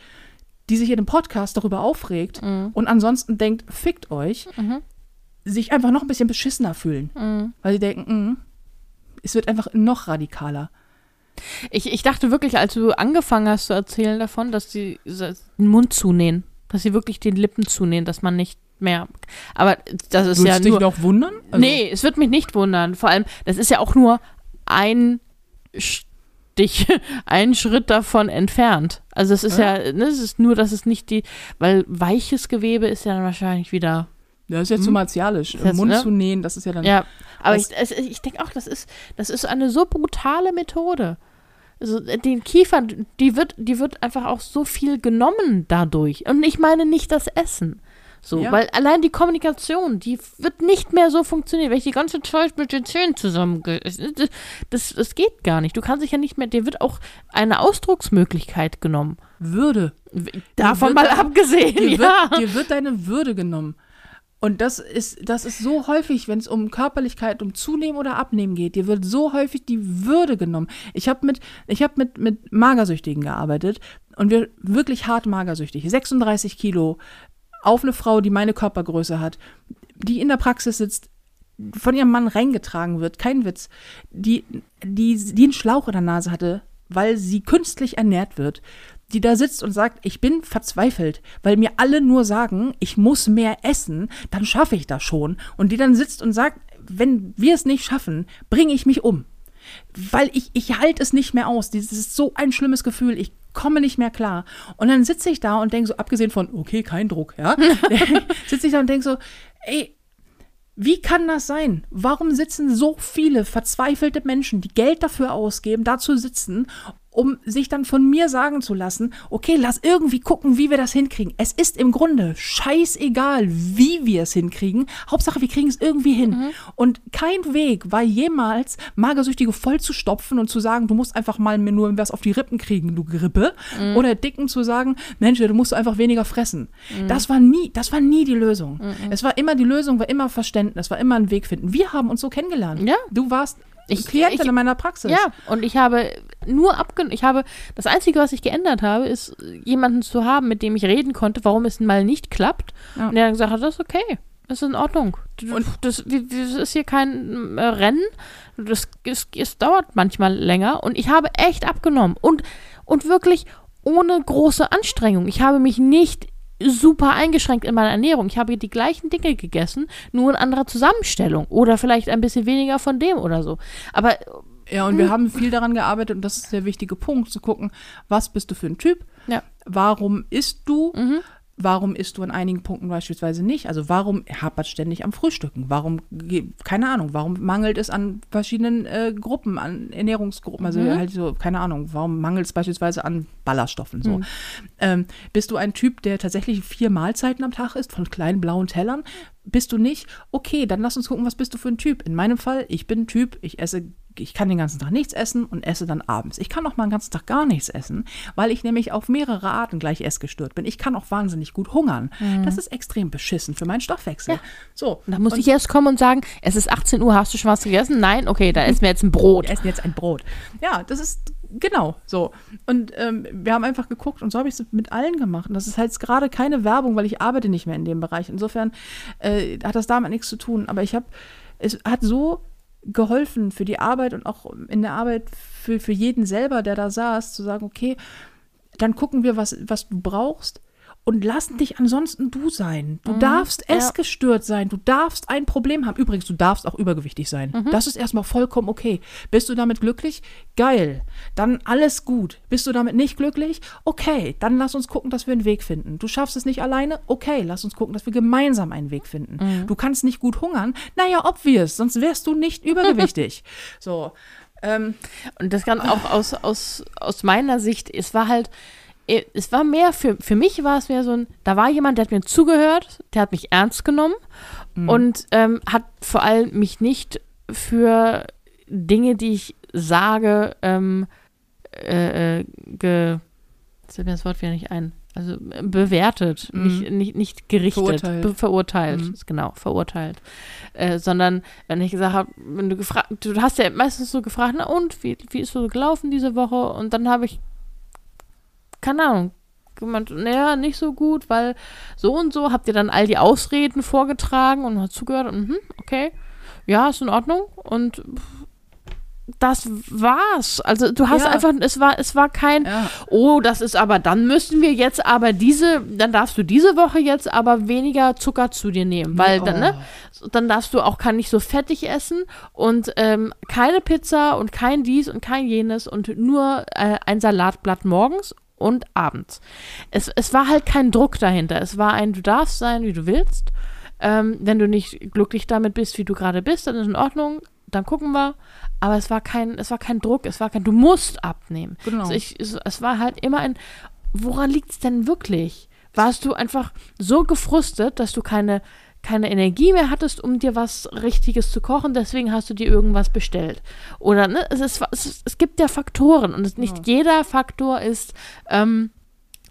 die sich in einem Podcast darüber aufregt Mhm. und ansonsten denkt, fickt euch, Mhm. sich einfach noch ein bisschen beschissener fühlen. Mhm. Weil sie denken, mm, es wird einfach noch radikaler. Ich, ich dachte wirklich, als du angefangen hast zu erzählen davon, dass sie den Mund zunähen. Dass sie wirklich den Lippen zunähen, dass man nicht mehr. Aber das ist ja Würdest du nur. dich noch wundern? Also, nee, es wird mich nicht wundern. Vor allem, das ist ja auch nur ein Stich, <laughs> ein Schritt davon entfernt. Also es ist ja, ne, es ist nur, dass es nicht die, weil weiches Gewebe ist ja dann wahrscheinlich wieder. Das ist ja zu Hm? martialisch. Das, Mund ne? zu nähen, das ist ja dann. Ja, aber ich, ich denke auch, das ist, das ist eine so brutale Methode. Also äh, den Kiefer, die wird, die wird einfach auch so viel genommen dadurch. Und ich meine nicht das Essen. So, Ja. weil allein die Kommunikation, die wird nicht mehr so funktionieren, wenn ich die ganze Zeit mit den Zähnen zusammen. Das, das geht gar nicht. Du kannst dich ja nicht mehr, dir wird auch eine Ausdrucksmöglichkeit genommen. Würde. Davon wird mal abgesehen, Dir, <laughs> ja. wird, dir wird deine Würde genommen. Und das ist, das ist so häufig, wenn es um Körperlichkeit, um Zunehmen oder Abnehmen geht. Dir wird so häufig die Würde genommen. Ich habe mit, ich hab mit, mit Magersüchtigen gearbeitet und wir wirklich hart magersüchtig. 36 Kilo auf eine Frau, die meine Körpergröße hat, die in der Praxis sitzt, von ihrem Mann reingetragen wird, kein Witz, die, die, die einen Schlauch in der Nase hatte, weil sie künstlich ernährt wird, die da sitzt und sagt, ich bin verzweifelt, weil mir alle nur sagen, ich muss mehr essen, dann schaffe ich das schon. Und die dann sitzt und sagt, wenn wir es nicht schaffen, bringe ich mich um. Weil ich, ich halte es nicht mehr aus. Dieses ist so ein schlimmes Gefühl. Ich komme nicht mehr klar. Und dann sitze ich da und denke so, abgesehen von, okay, kein Druck, ja, <laughs> <laughs> sitze ich da und denke so, ey, wie kann das sein? Warum sitzen so viele verzweifelte Menschen, die Geld dafür ausgeben, da zu sitzen, um sich dann von mir sagen zu lassen, okay, lass irgendwie gucken, wie wir das hinkriegen. Es ist im Grunde scheißegal, wie wir es hinkriegen. Hauptsache, wir kriegen es irgendwie hin. Und kein Weg war jemals, Magersüchtige voll zu stopfen und zu sagen, du musst einfach mal mir nur was auf die Rippen kriegen, du Grippe. Oder Dicken zu sagen, Mensch, du musst einfach weniger fressen. Das war nie, das war nie die Lösung. Es war immer die Lösung, war immer Verständnis, war immer ein Weg finden. Wir haben uns so kennengelernt. Ja. Du warst Ich- Klientin ich- in meiner Praxis. Ja, und ich habe nur abgenommen. Ich habe, das Einzige, was ich geändert habe, ist, jemanden zu haben, mit dem ich reden konnte, warum es mal nicht klappt. Ja. Und der dann gesagt hat, das ist okay. Das ist in Ordnung. Und- das, das ist hier kein äh, Rennen. Das, es, es dauert manchmal länger. Und ich habe echt abgenommen. Und, und wirklich ohne große Anstrengung. Ich habe mich nicht super eingeschränkt in meiner Ernährung. Ich habe die gleichen Dinge gegessen, nur in anderer Zusammenstellung. Oder vielleicht ein bisschen weniger von dem oder so. Aber Ja, und wir haben viel daran gearbeitet und das ist der wichtige Punkt, zu gucken, was bist du für ein Typ? Ja. Warum isst du? Mhm. Warum isst du an einigen Punkten beispielsweise nicht? Also warum hapert ständig am Frühstücken? Warum, keine Ahnung, warum mangelt es an verschiedenen äh, Gruppen, an Ernährungsgruppen? Also Mhm. halt so, keine Ahnung, warum mangelt es beispielsweise an Ballaststoffen? So. Mhm. Ähm, bist du ein Typ, der tatsächlich vier Mahlzeiten am Tag isst, von kleinen blauen Tellern? Bist du nicht? Okay, dann lass uns gucken, was bist du für ein Typ? In meinem Fall, ich bin ein Typ, ich esse, ich kann den ganzen Tag nichts essen und esse dann abends. Ich kann auch mal den ganzen Tag gar nichts essen, weil ich nämlich auf mehrere Arten gleich essgestört bin. Ich kann auch wahnsinnig gut hungern. Das ist extrem beschissen für meinen Stoffwechsel. Ja. So, Da muss und ich erst kommen und sagen, es ist 18 Uhr, hast du schon was gegessen? Nein? Okay, dann essen wir jetzt ein <laughs> Brot. wir essen jetzt ein Brot. Ja, das ist genau so. Und ähm, wir haben einfach geguckt und so habe ich es mit allen gemacht. Und das ist halt gerade keine Werbung, weil ich arbeite nicht mehr in dem Bereich. Insofern äh, hat das damit nichts zu tun. Aber ich habe, es hat so geholfen für die Arbeit und auch in der Arbeit für, für jeden selber, der da saß, zu sagen, okay, dann gucken wir, was, was du brauchst und lass dich ansonsten du sein. Du darfst ja. essgestört sein, du darfst ein Problem haben. Übrigens, du darfst auch übergewichtig sein. Das ist erstmal vollkommen okay. Bist du damit glücklich? Geil. Dann alles gut. Bist du damit nicht glücklich? Okay, dann lass uns gucken, dass wir einen Weg finden. Du schaffst es nicht alleine? Okay, lass uns gucken, dass wir gemeinsam einen Weg finden. Du kannst nicht gut hungern? Naja, obvious, sonst wärst du nicht <laughs> übergewichtig. so. Ähm, Und das kann auch aus, aus, aus meiner Sicht, es war halt, es war mehr, für, für mich war es mehr so ein, da war jemand, der hat mir zugehört, der hat mich ernst genommen und ähm, hat vor allem mich nicht für Dinge, die ich sage, ähm, äh, äh, ge, jetzt fällt mir das Wort wieder nicht ein, Also äh, bewertet, Mhm. nicht, nicht, nicht gerichtet, Verurteilt. Verurteilt, Mhm. genau, verurteilt. Äh, sondern wenn ich gesagt habe, wenn du gefragt, du hast ja meistens so gefragt, na und, wie, wie ist so gelaufen diese Woche? Und dann habe ich, keine Ahnung, gemeint, naja, nicht so gut, weil so und so habt ihr dann all die Ausreden vorgetragen und hat zugehört, und, mhm, okay, ja, ist in Ordnung. Und das war's. Also du hast Ja. einfach, es war, es war kein, Ja. oh, das ist aber, dann müssen wir jetzt aber diese, dann darfst du diese Woche jetzt aber weniger Zucker zu dir nehmen, weil dann, ne, Oh. dann darfst du auch kann nicht so fettig essen und ähm, keine Pizza und kein dies und kein jenes und nur äh, ein Salatblatt morgens und abends. Es, es war halt kein Druck dahinter. Es war ein, du darfst sein, wie du willst. Ähm, wenn du nicht glücklich damit bist, wie du gerade bist, dann ist in Ordnung, dann gucken wir. Aber es war kein, es war kein Druck, es war kein, du musst abnehmen. Genau. Also ich, es, es war halt immer ein, woran liegt es denn wirklich? Warst du einfach so gefrustet, dass du keine, keine Energie mehr hattest, um dir was Richtiges zu kochen, deswegen hast du dir irgendwas bestellt. Oder, ne, es, ist, es, es gibt ja Faktoren und es, nicht jeder Faktor ist ähm,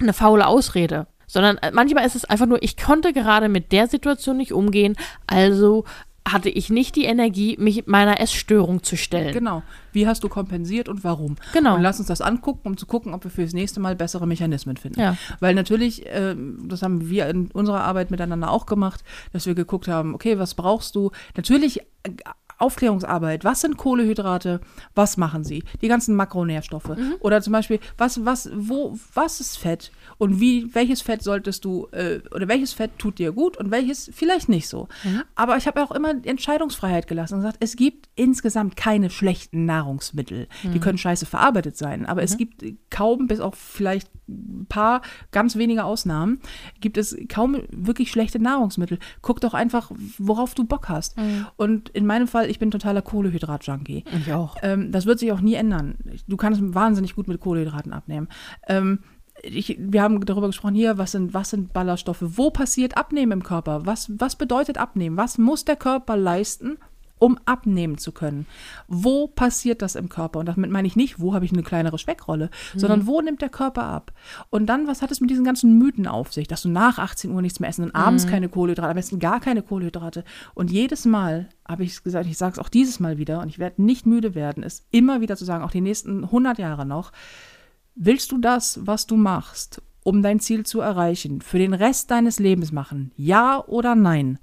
eine faule Ausrede. Sondern äh, manchmal ist es einfach nur, ich konnte gerade mit der Situation nicht umgehen, also hatte ich nicht die Energie, mich meiner Essstörung zu stellen. Genau. Wie hast du kompensiert und warum? Genau. Und lass uns das angucken, um zu gucken, ob wir für das nächste Mal bessere Mechanismen finden. Ja. Weil natürlich, ähm, das haben wir in unserer Arbeit miteinander auch gemacht, dass wir geguckt haben, okay, was brauchst du? Natürlich äh, Aufklärungsarbeit. Was sind Kohlehydrate? Was machen sie? Die ganzen Makronährstoffe. Mhm. Oder zum Beispiel, was, was, wo, was ist Fett? Und wie, welches Fett solltest du, äh, oder welches Fett tut dir gut und welches vielleicht nicht so. Mhm. Aber ich habe auch immer Entscheidungsfreiheit gelassen und gesagt, es gibt insgesamt keine schlechten Nahrungsmittel. Die können scheiße verarbeitet sein, aber es gibt kaum, bis auf vielleicht ein paar ganz wenige Ausnahmen, gibt es kaum wirklich schlechte Nahrungsmittel. Guck doch einfach, worauf du Bock hast. Und in meinem Fall, ich bin totaler Kohlenhydrat-Junkie. Ich auch. Ähm, das wird sich auch nie ändern. Du kannst wahnsinnig gut mit Kohlenhydraten abnehmen. Ähm, ich, wir haben darüber gesprochen hier, was sind, was sind Ballaststoffe? Wo passiert Abnehmen im Körper? Was, was bedeutet Abnehmen? Was muss der Körper leisten, um abnehmen zu können? Wo passiert das im Körper? Und damit meine ich nicht, wo habe ich eine kleinere Speckrolle, sondern wo nimmt der Körper ab? Und dann, was hat es mit diesen ganzen Mythen auf sich, dass du nach 18 Uhr nichts mehr essen und abends keine Kohlenhydrate, am besten gar keine Kohlenhydrate. Und jedes Mal habe ich es gesagt, ich sage es auch dieses Mal wieder und ich werde nicht müde werden, es immer wieder zu sagen, auch die nächsten 100 Jahre noch, Willst du das, was du machst, um dein Ziel zu erreichen, für den Rest deines Lebens machen? Ja oder nein?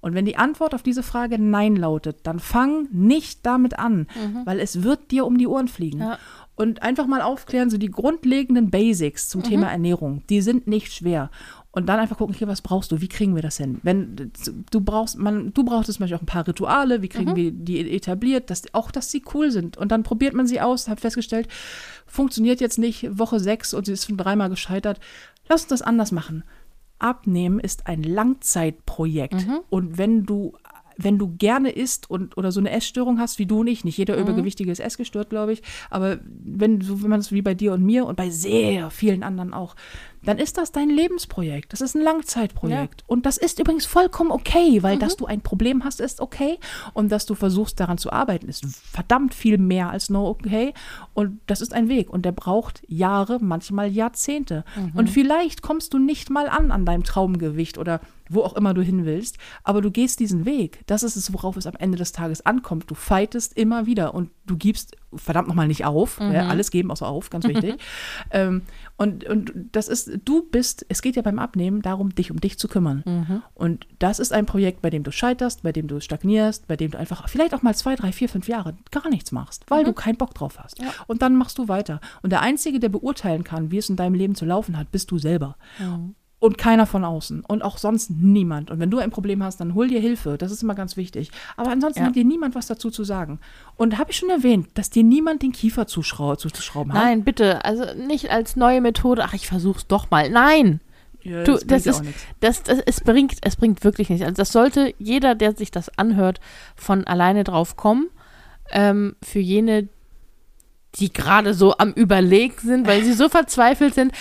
Und wenn die Antwort auf diese Frage Nein lautet, dann fang nicht damit an, weil es wird dir um die Ohren fliegen. Ja. Und einfach mal aufklären, so die grundlegenden Basics zum Thema Ernährung, die sind nicht schwer. Und dann einfach gucken, hier, was brauchst du? Wie kriegen wir das hin? Wenn du brauchst, man, du brauchst zum Beispiel auch ein paar Rituale, wie kriegen wir die etabliert, dass, auch dass sie cool sind. Und dann probiert man sie aus, hat festgestellt, funktioniert jetzt nicht, Woche sechs und sie ist schon dreimal gescheitert. Lass uns das anders machen. Abnehmen ist ein Langzeitprojekt. Und wenn du wenn du gerne isst und oder so eine Essstörung hast wie du und ich, nicht jeder Übergewichtige ist essgestört, glaube ich, aber wenn so wenn man es wie bei dir und mir und bei sehr vielen anderen auch, dann ist das dein Lebensprojekt. Das ist ein Langzeitprojekt. Und das ist übrigens vollkommen okay, weil dass du ein Problem hast, ist okay. Und dass du versuchst daran zu arbeiten, ist verdammt viel mehr als no okay. Und das ist ein Weg. Und der braucht Jahre, manchmal Jahrzehnte. Und vielleicht kommst du nicht mal an an deinem Traumgewicht oder wo auch immer du hin willst, aber du gehst diesen Weg. Das ist es, worauf es am Ende des Tages ankommt. Du fightest immer wieder und du gibst verdammt nochmal nicht auf. Ja, alles geben außer auf, ganz wichtig. <laughs> ähm, und, und das ist, du bist, es geht ja beim Abnehmen darum, dich um dich zu kümmern. Und das ist ein Projekt, bei dem du scheiterst, bei dem du stagnierst, bei dem du einfach vielleicht auch mal zwei, drei, vier, fünf Jahre gar nichts machst, weil du keinen Bock drauf hast. Und dann machst du weiter. Und der Einzige, der beurteilen kann, wie es in deinem Leben zu laufen hat, bist du selber. Und keiner von außen. Und auch sonst niemand. Und wenn du ein Problem hast, dann hol dir Hilfe. Das ist immer ganz wichtig. Aber ansonsten Ja. hat dir niemand was dazu zu sagen. Und habe ich schon erwähnt, dass dir niemand den Kiefer zuschrau zuzuschrauben hat? Nein, bitte, also nicht als neue Methode, ach, ich versuch's doch mal. Nein, Ja, du, das ist, das, das, es bringt, es bringt wirklich nichts. Also das sollte jeder, der sich das anhört, von alleine drauf kommen. Ähm, für jene, die gerade so am Überlegen sind, weil sie so verzweifelt sind,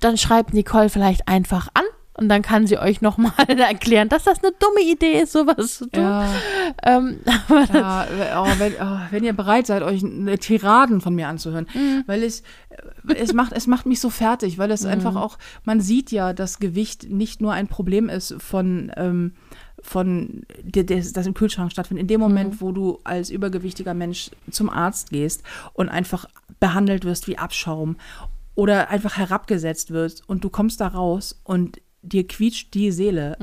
dann schreibt Nicole vielleicht einfach an Und dann kann sie euch nochmal <laughs> erklären, dass das eine dumme Idee ist, sowas zu tun. Ja, Ähm, <laughs> ja oh, wenn, oh, wenn ihr bereit seid, euch eine Tiraden von mir anzuhören, weil es, es, macht, es macht mich so fertig, weil es einfach auch, man sieht ja, dass Gewicht nicht nur ein Problem ist von, ähm, von des- das im Kühlschrank stattfindet. In dem Moment, wo du als übergewichtiger Mensch zum Arzt gehst und einfach behandelt wirst wie Abschaum oder einfach herabgesetzt wirst und du kommst da raus und dir quietscht die Seele.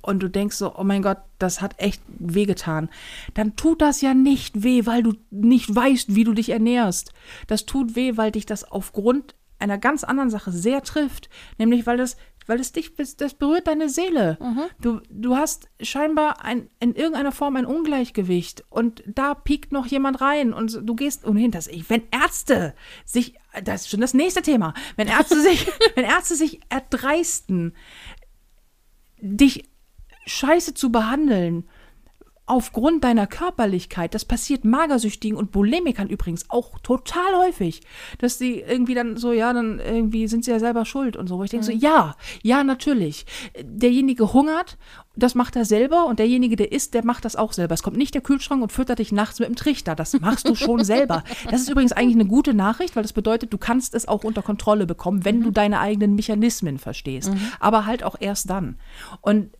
Und du denkst so, oh mein Gott, das hat echt wehgetan, dann tut das ja nicht weh, weil du nicht weißt, wie du dich ernährst. Das tut weh, weil dich das aufgrund einer ganz anderen Sache sehr trifft, nämlich weil das weil es dich, das berührt deine Seele. Du, du hast scheinbar ein, in irgendeiner Form ein Ungleichgewicht und da piekt noch jemand rein und du gehst ohnehin, das, wenn Ärzte sich, das ist schon das nächste Thema, wenn Ärzte <laughs> sich, wenn Ärzte sich erdreisten, dich scheiße zu behandeln aufgrund deiner Körperlichkeit, das passiert Magersüchtigen und Bulimikern übrigens auch total häufig, dass die irgendwie dann so, ja, dann irgendwie sind sie ja selber schuld und so. Wo ich denke so, ja, ja, natürlich. Derjenige hungert, das macht er selber und derjenige, der isst, der macht das auch selber. Es kommt nicht der Kühlschrank und füttert dich nachts mit dem Trichter. Das machst du schon selber. Das ist übrigens eigentlich eine gute Nachricht, weil das bedeutet, du kannst es auch unter Kontrolle bekommen, wenn du deine eigenen Mechanismen verstehst. Aber halt auch erst dann. Und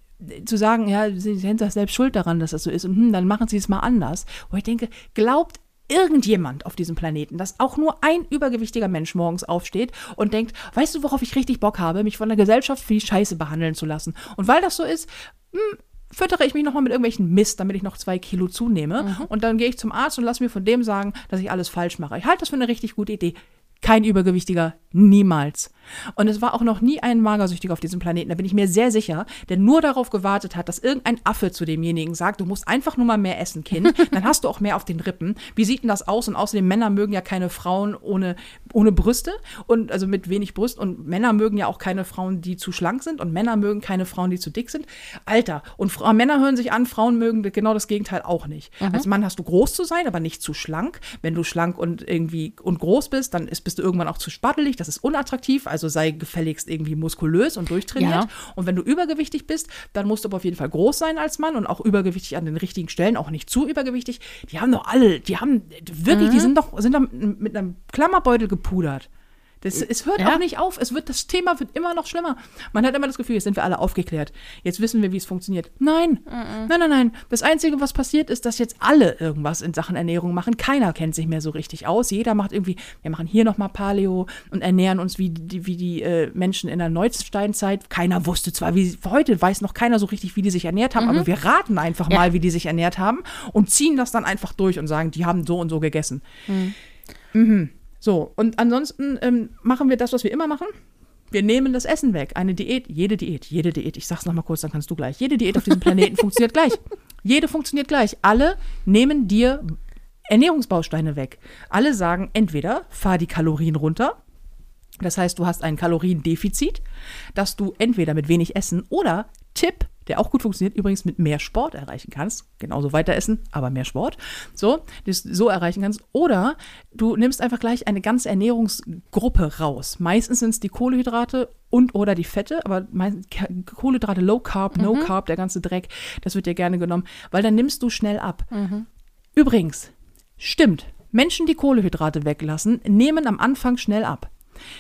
zu sagen, ja, sie sind das selbst schuld daran, dass das so ist und hm, dann machen sie es mal anders. Wo ich denke, glaubt irgendjemand auf diesem Planeten, dass auch nur ein übergewichtiger Mensch morgens aufsteht und denkt, weißt du, worauf ich richtig Bock habe, mich von der Gesellschaft wie Scheiße behandeln zu lassen. Und weil das so ist, hm, füttere ich mich nochmal mit irgendwelchen Mist, damit ich noch zwei Kilo zunehme. Und dann gehe ich zum Arzt und lasse mir von dem sagen, dass ich alles falsch mache. Ich halte das für eine richtig gute Idee. Kein Übergewichtiger, niemals. Und es war auch noch nie ein Magersüchtiger auf diesem Planeten, da bin ich mir sehr sicher, der nur darauf gewartet hat, dass irgendein Affe zu demjenigen sagt, du musst einfach nur mal mehr essen, Kind, <laughs> dann hast du auch mehr auf den Rippen. Wie sieht denn das aus? Und außerdem, Männer mögen ja keine Frauen ohne, ohne Brüste und also mit wenig Brust und Männer mögen ja auch keine Frauen, die zu schlank sind und Männer mögen keine Frauen, die zu dick sind. Alter, und Fra Männer hören sich an, Frauen mögen genau das Gegenteil auch nicht. Als Mann hast du groß zu sein, aber nicht zu schlank. Wenn du schlank und irgendwie und groß bist, dann ist, bist du irgendwann auch zu spattelig, das ist unattraktiv, also sei gefälligst irgendwie muskulös und durchtrainiert. Ja. Und wenn du übergewichtig bist, dann musst du aber auf jeden Fall groß sein als Mann und auch übergewichtig an den richtigen Stellen, auch nicht zu übergewichtig. Die haben doch alle, die haben wirklich, die sind doch, sind doch mit einem Klammerbeutel gepudert. Das, es hört Ja. auch nicht auf. Es wird, das Thema wird immer noch schlimmer. Man hat immer das Gefühl, jetzt sind wir alle aufgeklärt. Jetzt wissen wir, wie es funktioniert. Nein, nein, nein, nein. Das Einzige, was passiert, ist, dass jetzt alle irgendwas in Sachen Ernährung machen. Keiner kennt sich mehr so richtig aus. Jeder macht irgendwie, wir machen hier nochmal Paleo und ernähren uns wie die, wie die äh, Menschen in der Neusteinzeit. Keiner wusste zwar, wie heute weiß noch keiner so richtig, wie die sich ernährt haben, aber wir raten einfach Ja. mal, wie die sich ernährt haben und ziehen das dann einfach durch und sagen, die haben so und so gegessen. Mhm. So, und ansonsten ähm, machen wir das, was wir immer machen. Wir nehmen das Essen weg. Eine Diät, jede Diät, jede Diät, ich sag's nochmal kurz, dann kannst du gleich. Jede Diät auf diesem Planeten <laughs> funktioniert gleich. Jede funktioniert gleich. Alle nehmen dir Ernährungsbausteine weg. Alle sagen entweder fahr die Kalorien runter, das heißt, du hast ein Kaloriendefizit, dass du entweder mit wenig Essen oder Tipp, der auch gut funktioniert, übrigens mit mehr Sport erreichen kannst. Genauso weiter essen, aber mehr Sport. So, das so erreichen kannst. Oder du nimmst einfach gleich eine ganze Ernährungsgruppe raus. Meistens sind es die Kohlenhydrate und oder die Fette, aber Kohlenhydrate, Low Carb, No Carb, der ganze Dreck, das wird dir gerne genommen, weil dann nimmst du schnell ab. Übrigens, stimmt, Menschen, die Kohlenhydrate weglassen, nehmen am Anfang schnell ab.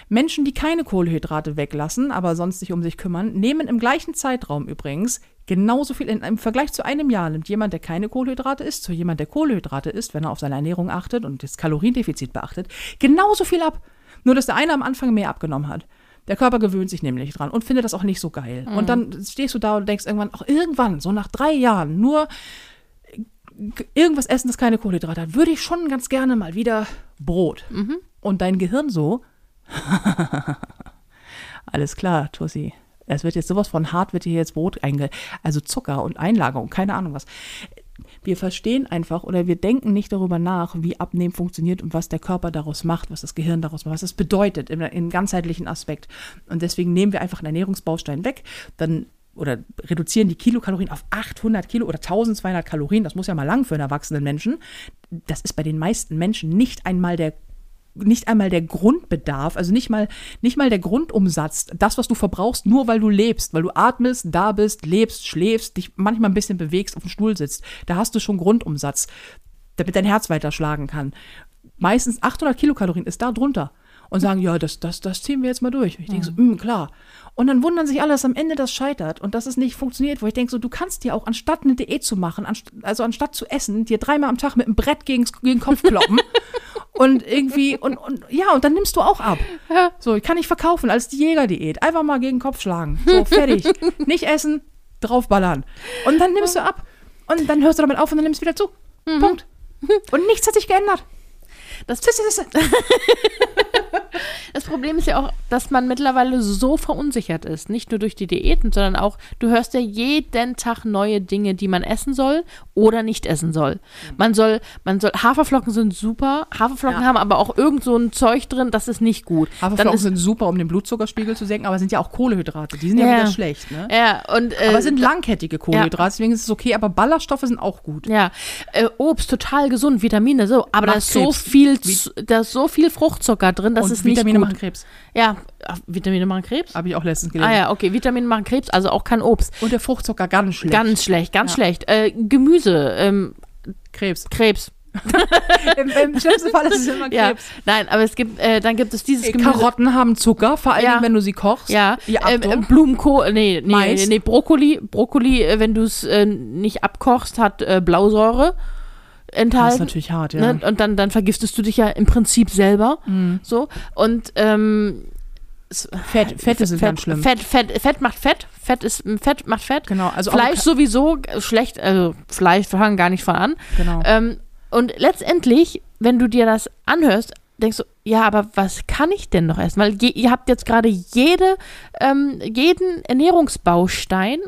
Menschen, die keine Kohlenhydrate weglassen, aber sonst sich um sich kümmern, nehmen im gleichen Zeitraum übrigens genauso viel. In, Im Vergleich zu einem Jahr nimmt jemand, der keine Kohlenhydrate isst, zu jemand, der Kohlenhydrate isst, wenn er auf seine Ernährung achtet und das Kaloriendefizit beachtet, genauso viel ab. Nur, dass der eine am Anfang mehr abgenommen hat. Der Körper gewöhnt sich nämlich dran und findet das auch nicht so geil. Und dann stehst du da und denkst irgendwann, auch irgendwann, so nach drei Jahren, nur irgendwas essen, das keine Kohlenhydrate hat, würde ich schon ganz gerne mal wieder Brot. Und dein Gehirn so, <laughs> alles klar, Tussi. Es wird jetzt sowas von hart, wird hier jetzt Brot einge... Also Zucker und Einlagerung, keine Ahnung was. Wir verstehen einfach oder wir denken nicht darüber nach, wie Abnehmen funktioniert und was der Körper daraus macht, was das Gehirn daraus macht, was es bedeutet im, im ganzheitlichen Aspekt. Und deswegen nehmen wir einfach einen Ernährungsbaustein weg, dann oder reduzieren die Kilokalorien auf 800 Kilo oder 1200 Kalorien. Das muss ja mal lang für einen erwachsenen Menschen. Das ist bei den meisten Menschen nicht einmal der nicht einmal der Grundbedarf, also nicht mal, nicht mal der Grundumsatz, das, was du verbrauchst, nur weil du lebst, weil du atmest, da bist, lebst, schläfst, dich manchmal ein bisschen bewegst, auf dem Stuhl sitzt. Da hast du schon Grundumsatz, damit dein Herz weiter schlagen kann. Meistens 800 Kilokalorien ist da drunter. Und sagen, ja, das, das, das ziehen wir jetzt mal durch. Ich denke so, mh, klar. Und dann wundern sich alle, dass am Ende das scheitert und dass es nicht funktioniert, wo ich denke, so, du kannst dir auch, anstatt eine Diät zu machen, anst also anstatt zu essen, dir dreimal am Tag mit einem Brett gegen, gegen den Kopf kloppen <laughs> und irgendwie, und, und ja, und dann nimmst du auch ab. So, ich kann nicht verkaufen als die Jägerdiät. Einfach mal gegen den Kopf schlagen. So, fertig. <laughs> nicht essen, draufballern. Und dann nimmst du ab. Und dann hörst du damit auf und dann nimmst du wieder zu. Punkt. Und nichts hat sich geändert. Das, <laughs> das Problem ist ja auch, dass man mittlerweile so verunsichert ist. Nicht nur durch die Diäten, sondern auch, du hörst ja jeden Tag neue Dinge, die man essen soll oder nicht essen soll. Man soll, man soll, Haferflocken sind super. Haferflocken Ja. haben aber auch irgend so ein Zeug drin, das ist nicht gut. Haferflocken ist, sind super, um den Blutzuckerspiegel zu senken, aber sind ja auch Kohlehydrate. Die sind ja, Ja. wieder schlecht, ne? ja, und, äh, Aber es sind langkettige Kohlenhydrate, deswegen ist es okay, aber Ballaststoffe sind auch gut. Ja, äh, Obst total gesund, Vitamine so, aber da Macht ist so Krebs. viel, Z- da ist so viel Fruchtzucker drin, das und ist Vitamine nicht machen gut. Krebs. Ja, ach, Vitamine machen Krebs. Habe ich auch letztens gelesen. Ah ja, okay, Vitamine machen Krebs, also auch kein Obst. Und der Fruchtzucker ganz schlecht. Ganz schlecht, ganz Ja. schlecht. Äh, Gemüse, ähm, Krebs. Krebs. <laughs> Im, Im schlimmsten Fall ist es immer <laughs> Ja, Krebs. nein, aber es gibt, äh, dann gibt es dieses Äh, Gemüse. Karotten haben Zucker, vor allem Ja. wenn du sie kochst. Ja, Ja, ähm, Achtung. äh, Blumenkohl, nee, nee, Mais. nee, Brokkoli, Brokkoli, äh, wenn du es äh, nicht abkochst, hat äh, Blausäure das enthalten. ist natürlich hart, ja. Ne? Und dann, dann vergiftest du dich ja im Prinzip selber. Mhm. So. Und ähm, Fett, Fette sind Fett, ganz schlimm. Fett, Fett, Fett macht Fett. Fett ist Fett macht Fett. Genau, also Fleisch sowieso äh, schlecht, also Fleisch fangen gar nicht von an. Genau. Ähm, und letztendlich, wenn du dir das anhörst, denkst du, ja, aber was kann ich denn noch essen? Weil je, ihr habt jetzt gerade jede, ähm, jeden Ernährungsbaustein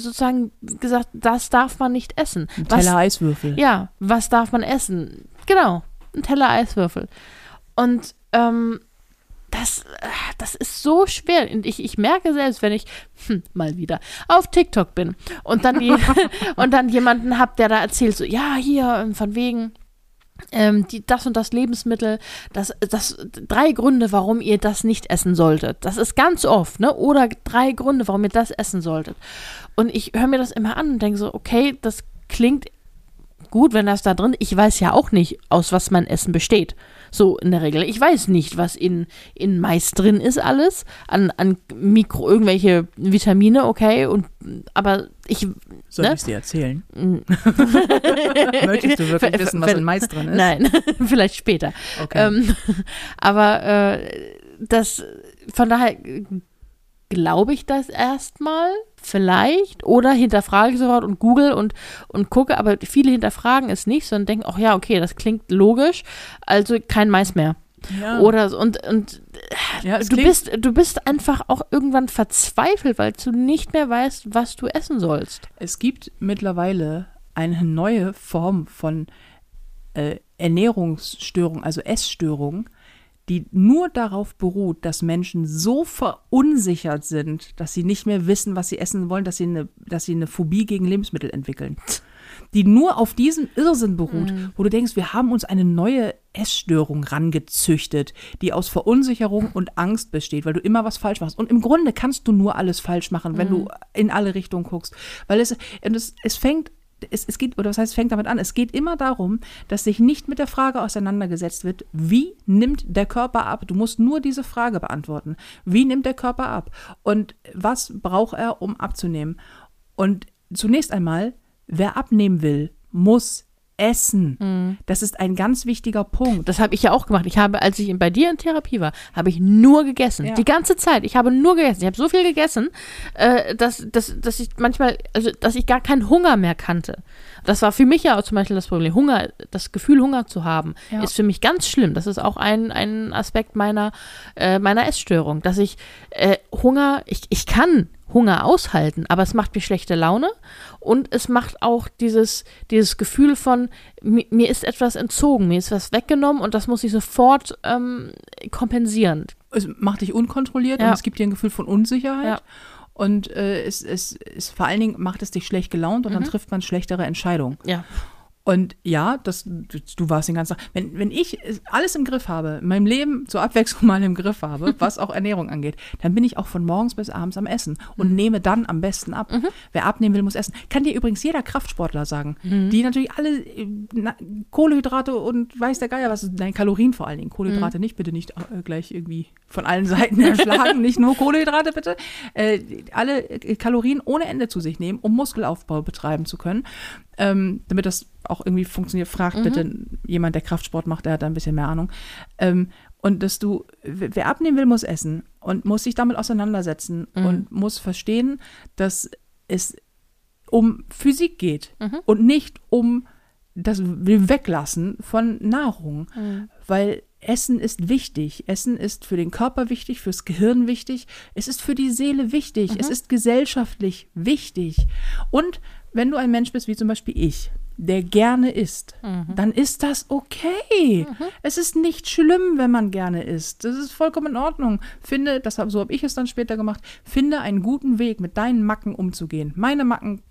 sozusagen gesagt, das darf man nicht essen. Ein Was, Teller Eiswürfel. ja, was darf man essen? Genau, ein Teller Eiswürfel. Und ähm, das, äh, das ist so schwer. Und ich, ich merke selbst, wenn ich hm, mal wieder auf TikTok bin und dann, <laughs> <laughs> und dann jemanden habe, der da erzählt, so, ja, hier, ähm, von wegen, ähm, die, das und das Lebensmittel, das, das, drei Gründe, warum ihr das nicht essen solltet. Das ist ganz oft, ne? Oder drei Gründe, warum ihr das essen solltet. Und ich höre mir das immer an und denke so, okay, das klingt gut, wenn das da drin, ich weiß ja auch nicht, aus was mein Essen besteht. So in der Regel. Ich weiß nicht, was in, in Mais drin ist alles. An, an Mikro, irgendwelche Vitamine, okay. Und, aber ich, Soll ne? ich dir erzählen? Mm. <laughs> <laughs> Möchtest du wirklich wissen, was in Mais drin ist? nein, <laughs> vielleicht später. Okay. Ähm, aber äh, das, von daher äh, glaube ich das erstmal, vielleicht, oder hinterfrage ich sofort und google und, und gucke, aber viele hinterfragen es nicht, sondern denken, ach ja, okay, das klingt logisch, also kein Mais mehr. ja. Oder und, und ja, du klingt- bist, du bist einfach auch irgendwann verzweifelt, weil du nicht mehr weißt, was du essen sollst. Es gibt mittlerweile eine neue Form von äh, Ernährungsstörung, also Essstörung, die nur darauf beruht, dass Menschen so verunsichert sind, dass sie nicht mehr wissen, was sie essen wollen, dass sie eine, dass sie eine Phobie gegen Lebensmittel entwickeln. Die nur auf diesem Irrsinn beruht, wo du denkst, wir haben uns eine neue Essstörung rangezüchtet, die aus Verunsicherung und Angst besteht, weil du immer was falsch machst. Und im Grunde kannst du nur alles falsch machen, wenn du in alle Richtungen guckst. Weil es, es, es fängt es, es geht, oder was heißt, fängt damit an, es geht immer darum, dass sich nicht mit der Frage auseinandergesetzt wird, wie nimmt der Körper ab? Du musst nur diese Frage beantworten. Wie nimmt der Körper ab? Und was braucht er, um abzunehmen? Und zunächst einmal, wer abnehmen will, muss essen. Das ist ein ganz wichtiger Punkt. Das habe ich ja auch gemacht. Ich habe, als ich bei dir in Therapie war, habe ich nur gegessen. Ja. Die ganze Zeit. Ich habe nur gegessen. Ich habe so viel gegessen, äh, dass, dass, dass ich manchmal, also dass ich gar keinen Hunger mehr kannte. Das war für mich ja auch zum Beispiel das Problem. Hunger, das Gefühl, Hunger zu haben, Ja. ist für mich ganz schlimm. Das ist auch ein, ein Aspekt meiner, äh, meiner Essstörung. Dass ich äh, Hunger, ich, ich kann Hunger aushalten, aber es macht mir schlechte Laune und es macht auch dieses, dieses Gefühl von, mir, mir ist etwas entzogen, mir ist was weggenommen und das muss ich sofort ähm, kompensieren. Es macht dich unkontrolliert Ja. und es gibt dir ein Gefühl von Unsicherheit. Ja. Und äh, es, es, es vor allen Dingen macht es dich schlecht gelaunt und dann trifft man schlechtere Entscheidungen. Ja. Und ja, das, du, du warst den ganzen Tag. Wenn, wenn ich alles im Griff habe, in meinem Leben zur Abwechslung <laughs> mal im Griff habe, was auch Ernährung angeht, dann bin ich auch von morgens bis abends am Essen und nehme dann am besten ab. Wer abnehmen will, muss essen. Kann dir übrigens jeder Kraftsportler sagen, die natürlich alle äh, na, Kohlenhydrate und weiß der Geier was, nein, Kalorien vor allen Dingen. Kohlenhydrate nicht, bitte nicht äh, gleich irgendwie von allen <laughs> Seiten erschlagen, nicht nur Kohlenhydrate bitte. Äh, alle äh, Kalorien ohne Ende zu sich nehmen, um Muskelaufbau betreiben zu können ähm, damit das auch irgendwie funktioniert, fragt Mhm. bitte jemand, der Kraftsport macht, der hat da ein bisschen mehr Ahnung. Ähm, und dass du, wer abnehmen will, muss essen und muss sich damit auseinandersetzen Mhm. und muss verstehen, dass es um Physik geht Mhm. und nicht um das Weglassen von Nahrung. Mhm. Weil Essen ist wichtig. Essen ist für den Körper wichtig, fürs Gehirn wichtig. Es ist für die Seele wichtig. Es ist gesellschaftlich wichtig. Und wenn du ein Mensch bist, wie zum Beispiel ich, der gerne isst, dann ist das okay. Es ist nicht schlimm, wenn man gerne isst. Das ist vollkommen in Ordnung. Finde, das so habe ich es dann später gemacht, finde einen guten Weg, mit deinen Macken umzugehen. Meine Macken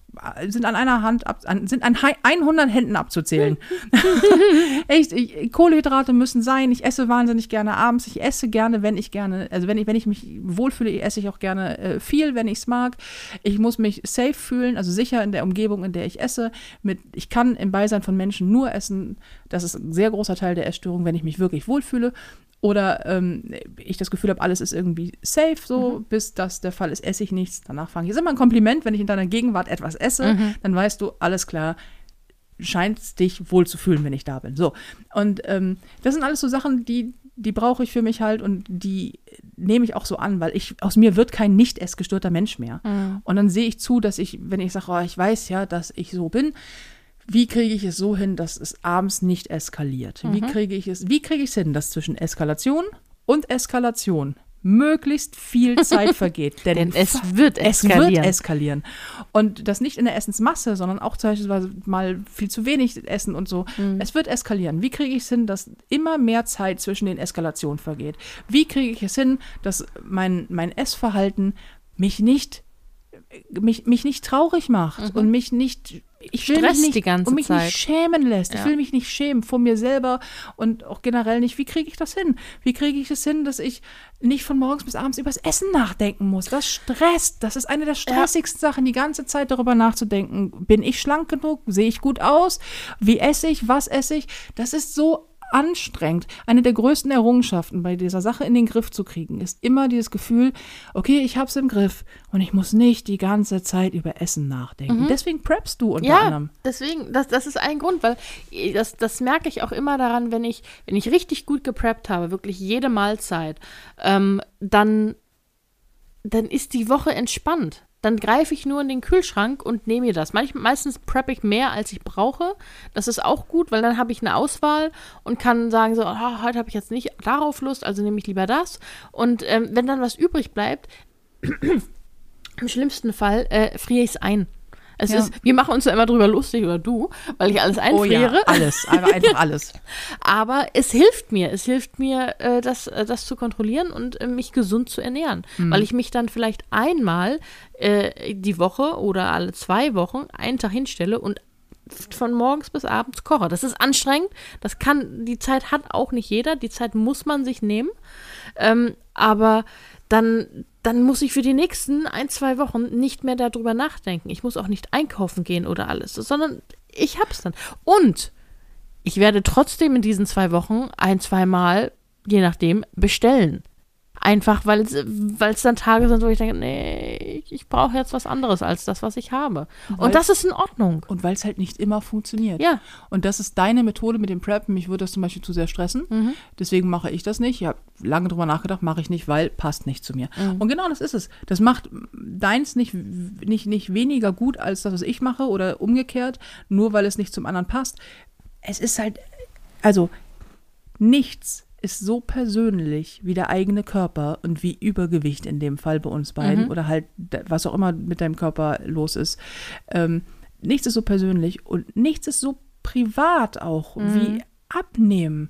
sind an einer Hand ab, an, sind an hei- 100 Händen abzuzählen. <laughs> Echt, ich, Kohlenhydrate müssen sein. Ich esse wahnsinnig gerne abends. Ich esse gerne, wenn ich gerne, also wenn ich, wenn ich mich wohlfühle, esse ich auch gerne äh, viel, wenn ich es mag. Ich muss mich safe fühlen, also sicher in der Umgebung, in der ich esse. Mit, ich kann im Beisein von Menschen nur essen. Das ist ein sehr großer Teil der Essstörung, wenn ich mich wirklich wohlfühle. Oder ähm, ich das Gefühl habe, alles ist irgendwie safe, so, bis das der Fall ist, esse ich nichts. Danach fange ich. Ist immer ein Kompliment, wenn ich in deiner Gegenwart etwas esse, dann weißt du, alles klar, scheint dich wohl zu fühlen, wenn ich da bin. So. Und ähm, das sind alles so Sachen, die, die brauche ich für mich halt und die nehme ich auch so an, weil ich, aus mir wird kein nicht essgestörter Mensch mehr. Und dann sehe ich zu, dass ich, wenn ich sage, oh, ich weiß ja, dass ich so bin, wie kriege ich es so hin, dass es abends nicht eskaliert? Wie kriege ich es, wie kriege ich es hin, dass zwischen Eskalation und Eskalation möglichst viel <laughs> Zeit vergeht? Denn es wird es eskalieren. wird eskalieren. Und das nicht in der Essensmasse, sondern auch beispielsweise mal viel zu wenig essen und so. Mhm. Es wird eskalieren. Wie kriege ich es hin, dass immer mehr Zeit zwischen den Eskalationen vergeht? Wie kriege ich es hin, dass mein, mein Essverhalten mich nicht mich, mich nicht traurig macht und mich nicht ich will Mhm. Stresst mich nicht, die ganze und mich Zeit. nicht schämen lässt. Ich Ja. will mich nicht schämen vor mir selber und auch generell nicht. Wie kriege ich das hin? Wie kriege ich es hin, dass ich nicht von morgens bis abends übers Essen nachdenken muss? Das stresst. Das ist eine der stressigsten Sachen, die ganze Zeit darüber nachzudenken. Bin ich schlank genug? Sehe ich gut aus? Wie esse ich? Was esse ich? Das ist so anstrengend. Eine der größten Errungenschaften bei dieser Sache in den Griff zu kriegen, ist immer dieses Gefühl, okay, ich hab's im Griff und ich muss nicht die ganze Zeit über Essen nachdenken. Deswegen preppst du unter Ja, anderem. deswegen, das, das ist ein Grund, weil äh, das, das merke ich auch immer daran, wenn ich, wenn ich richtig gut gepreppt habe, wirklich jede Mahlzeit, ähm, dann, dann ist die Woche entspannt. Dann greife ich nur in den Kühlschrank und nehme mir das. Manch, meistens preppe ich mehr, als ich brauche. Das ist auch gut, weil dann habe ich eine Auswahl und kann sagen, so, ah, heute habe ich jetzt nicht darauf Lust, also nehme ich lieber das. Und ähm, wenn dann was übrig bleibt, <clears throat> im schlimmsten Fall äh, friere ich es ein. Es Ja. ist, wir machen uns ja immer drüber lustig, oder du, weil ich alles Oh einfriere. ja, alles, einfach, einfach <laughs> alles. Aber es hilft mir. Es hilft mir, äh, das, äh, das zu kontrollieren und äh, mich gesund zu ernähren. Mhm. Weil ich mich dann vielleicht einmal äh, die Woche oder alle zwei Wochen einen Tag hinstelle und von morgens bis abends koche. Das ist anstrengend. Das kann, die Zeit hat auch nicht jeder. Die Zeit muss man sich nehmen. Ähm, aber dann, dann muss ich für die nächsten ein, zwei Wochen nicht mehr darüber nachdenken. Ich muss auch nicht einkaufen gehen oder alles, sondern ich hab's dann. Und ich werde trotzdem in diesen zwei Wochen ein, zweimal, je nachdem, bestellen. Einfach, weil es, dann Tage sind, wo ich denke, nee, ich brauche jetzt was anderes als das, was ich habe. Weil- Und das ist in Ordnung. Und weil es halt nicht immer funktioniert. Ja. Und das ist deine Methode mit dem Preppen. Mich würde das zum Beispiel zu sehr stressen. Mhm. Deswegen mache ich das nicht. Ich habe lange drüber nachgedacht, mache ich nicht, weil passt nicht zu mir. Mhm. Und genau das ist es. Das macht deins nicht, nicht, nicht weniger gut als das, was ich mache oder umgekehrt, nur weil es nicht zum anderen passt. Es ist halt, also nichts ist so persönlich wie der eigene Körper und wie Übergewicht in dem Fall bei uns beiden Mhm. oder halt was auch immer mit deinem Körper los ist. Ähm, nichts ist so persönlich und nichts ist so privat auch Mhm. wie abnehmen.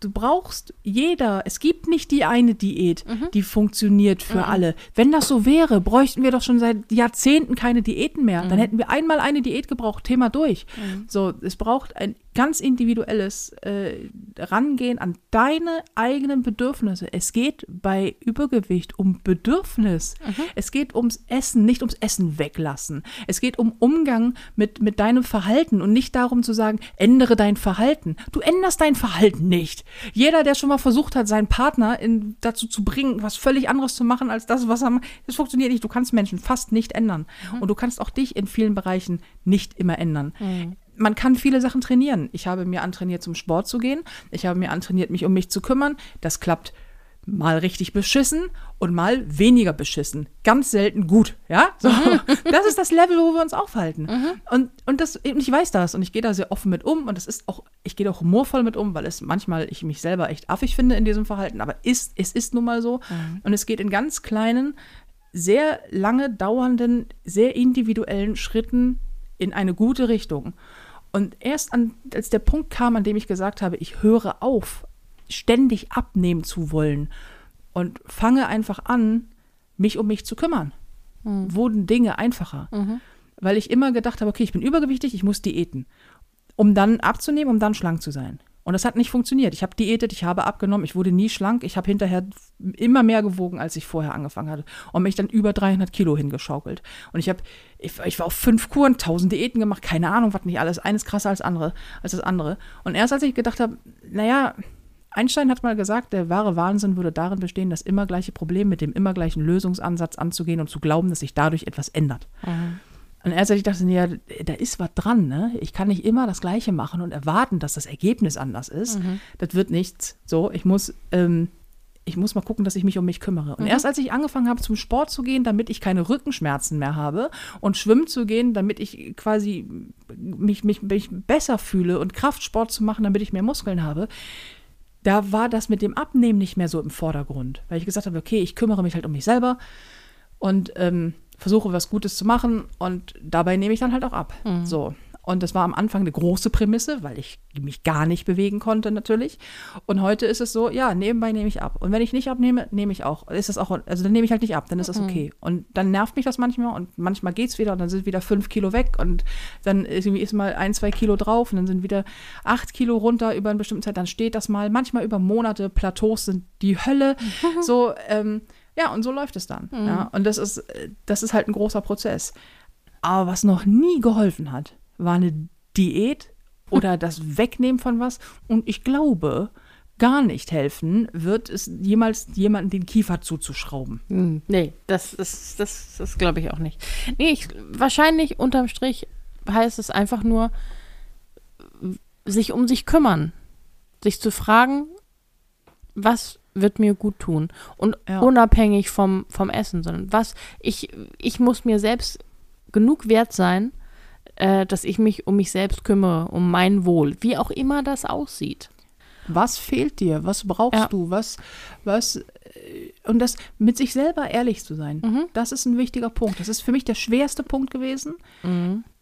Du brauchst jeder, es gibt nicht die eine Diät, die funktioniert für alle. Wenn das so wäre, bräuchten wir doch schon seit Jahrzehnten keine Diäten mehr. Dann hätten wir einmal eine Diät gebraucht, Thema durch. So, es braucht ein ganz individuelles äh, Rangehen an deine eigenen Bedürfnisse. Es geht bei Übergewicht um Bedürfnis. Es geht ums Essen, nicht ums Essen weglassen. Es geht um Umgang mit, mit deinem Verhalten und nicht darum zu sagen, ändere dein Verhalten. Du änderst dein Verhalten nicht. Jeder, der schon mal versucht hat, seinen Partner in, dazu zu bringen, was völlig anderes zu machen als das, was er macht, das funktioniert nicht. Du kannst Menschen fast nicht ändern. Und du kannst auch dich in vielen Bereichen nicht immer ändern man kann viele Sachen trainieren. Ich habe mir antrainiert, zum Sport zu gehen. Ich habe mir antrainiert, mich um mich zu kümmern. Das klappt mal richtig beschissen und mal weniger beschissen. Ganz selten gut, ja? So, <laughs> das ist das Level, wo wir uns aufhalten. Und, und das, ich weiß das und ich gehe da sehr offen mit um und das ist auch, ich gehe da auch humorvoll mit um, weil es manchmal ich mich selber echt affig finde in diesem Verhalten, aber ist, es ist nun mal so. Und es geht in ganz kleinen, sehr lange dauernden, sehr individuellen Schritten in eine gute Richtung. Und erst an, als der Punkt kam, an dem ich gesagt habe, ich höre auf, ständig abnehmen zu wollen und fange einfach an, mich um mich zu kümmern, wurden Dinge einfacher. Weil ich immer gedacht habe, okay, ich bin übergewichtig, ich muss diäten, um dann abzunehmen, um dann schlank zu sein. Und das hat nicht funktioniert. Ich habe diätet, ich habe abgenommen, ich wurde nie schlank. Ich habe hinterher immer mehr gewogen, als ich vorher angefangen hatte. Und mich dann über 300 Kilo hingeschaukelt. Und ich habe, ich, ich, war auf fünf Kuren, tausend Diäten gemacht, keine Ahnung, was nicht alles. Eines krasser als andere, als das andere. Und erst als ich gedacht habe, naja, Einstein hat mal gesagt, der wahre Wahnsinn würde darin bestehen, das immer gleiche Problem mit dem immer gleichen Lösungsansatz anzugehen und zu glauben, dass sich dadurch etwas ändert. Und erst als ich dachte, ja, da ist was dran, ne? Ich kann nicht immer das Gleiche machen und erwarten, dass das Ergebnis anders ist. Das wird nichts. So, ich muss, ähm, ich muss mal gucken, dass ich mich um mich kümmere. Und erst als ich angefangen habe, zum Sport zu gehen, damit ich keine Rückenschmerzen mehr habe und schwimmen zu gehen, damit ich quasi mich, mich, mich besser fühle und Kraftsport zu machen, damit ich mehr Muskeln habe, da war das mit dem Abnehmen nicht mehr so im Vordergrund. Weil ich gesagt habe, okay, ich kümmere mich halt um mich selber und ähm, versuche was Gutes zu machen und dabei nehme ich dann halt auch ab. So. Und das war am Anfang eine große Prämisse, weil ich mich gar nicht bewegen konnte natürlich. Und heute ist es so, ja, nebenbei nehme ich ab. Und wenn ich nicht abnehme, nehme ich auch. Ist das auch, also dann nehme ich halt nicht ab, dann ist das okay. Und dann nervt mich das manchmal und manchmal geht's wieder und dann sind wieder fünf Kilo weg und dann ist, ist mal ein, zwei Kilo drauf und dann sind wieder acht Kilo runter über eine bestimmte Zeit. Dann steht das mal, manchmal über Monate. Plateaus sind die Hölle. <laughs> So, ähm, ja, und so läuft es dann. Ja. Und das ist, das ist halt ein großer Prozess. Aber was noch nie geholfen hat, war eine Diät oder das Wegnehmen von was. Und ich glaube, gar nicht helfen wird es jemals jemanden den Kiefer zuzuschrauben. Hm, Nee, das, das, das, das glaube ich auch nicht. Nee, ich, wahrscheinlich unterm Strich heißt es einfach nur, sich um sich kümmern. Sich zu fragen, was wird mir gut tun. Und Ja. unabhängig vom, vom Essen, sondern was, ich, ich muss mir selbst genug wert sein, äh, dass ich mich um mich selbst kümmere, um mein Wohl, wie auch immer das aussieht. Was fehlt dir? Was brauchst Ja. du? Was, was, äh, und das mit sich selber ehrlich zu sein, Mhm. das ist ein wichtiger Punkt. Das ist für mich der schwerste Punkt gewesen,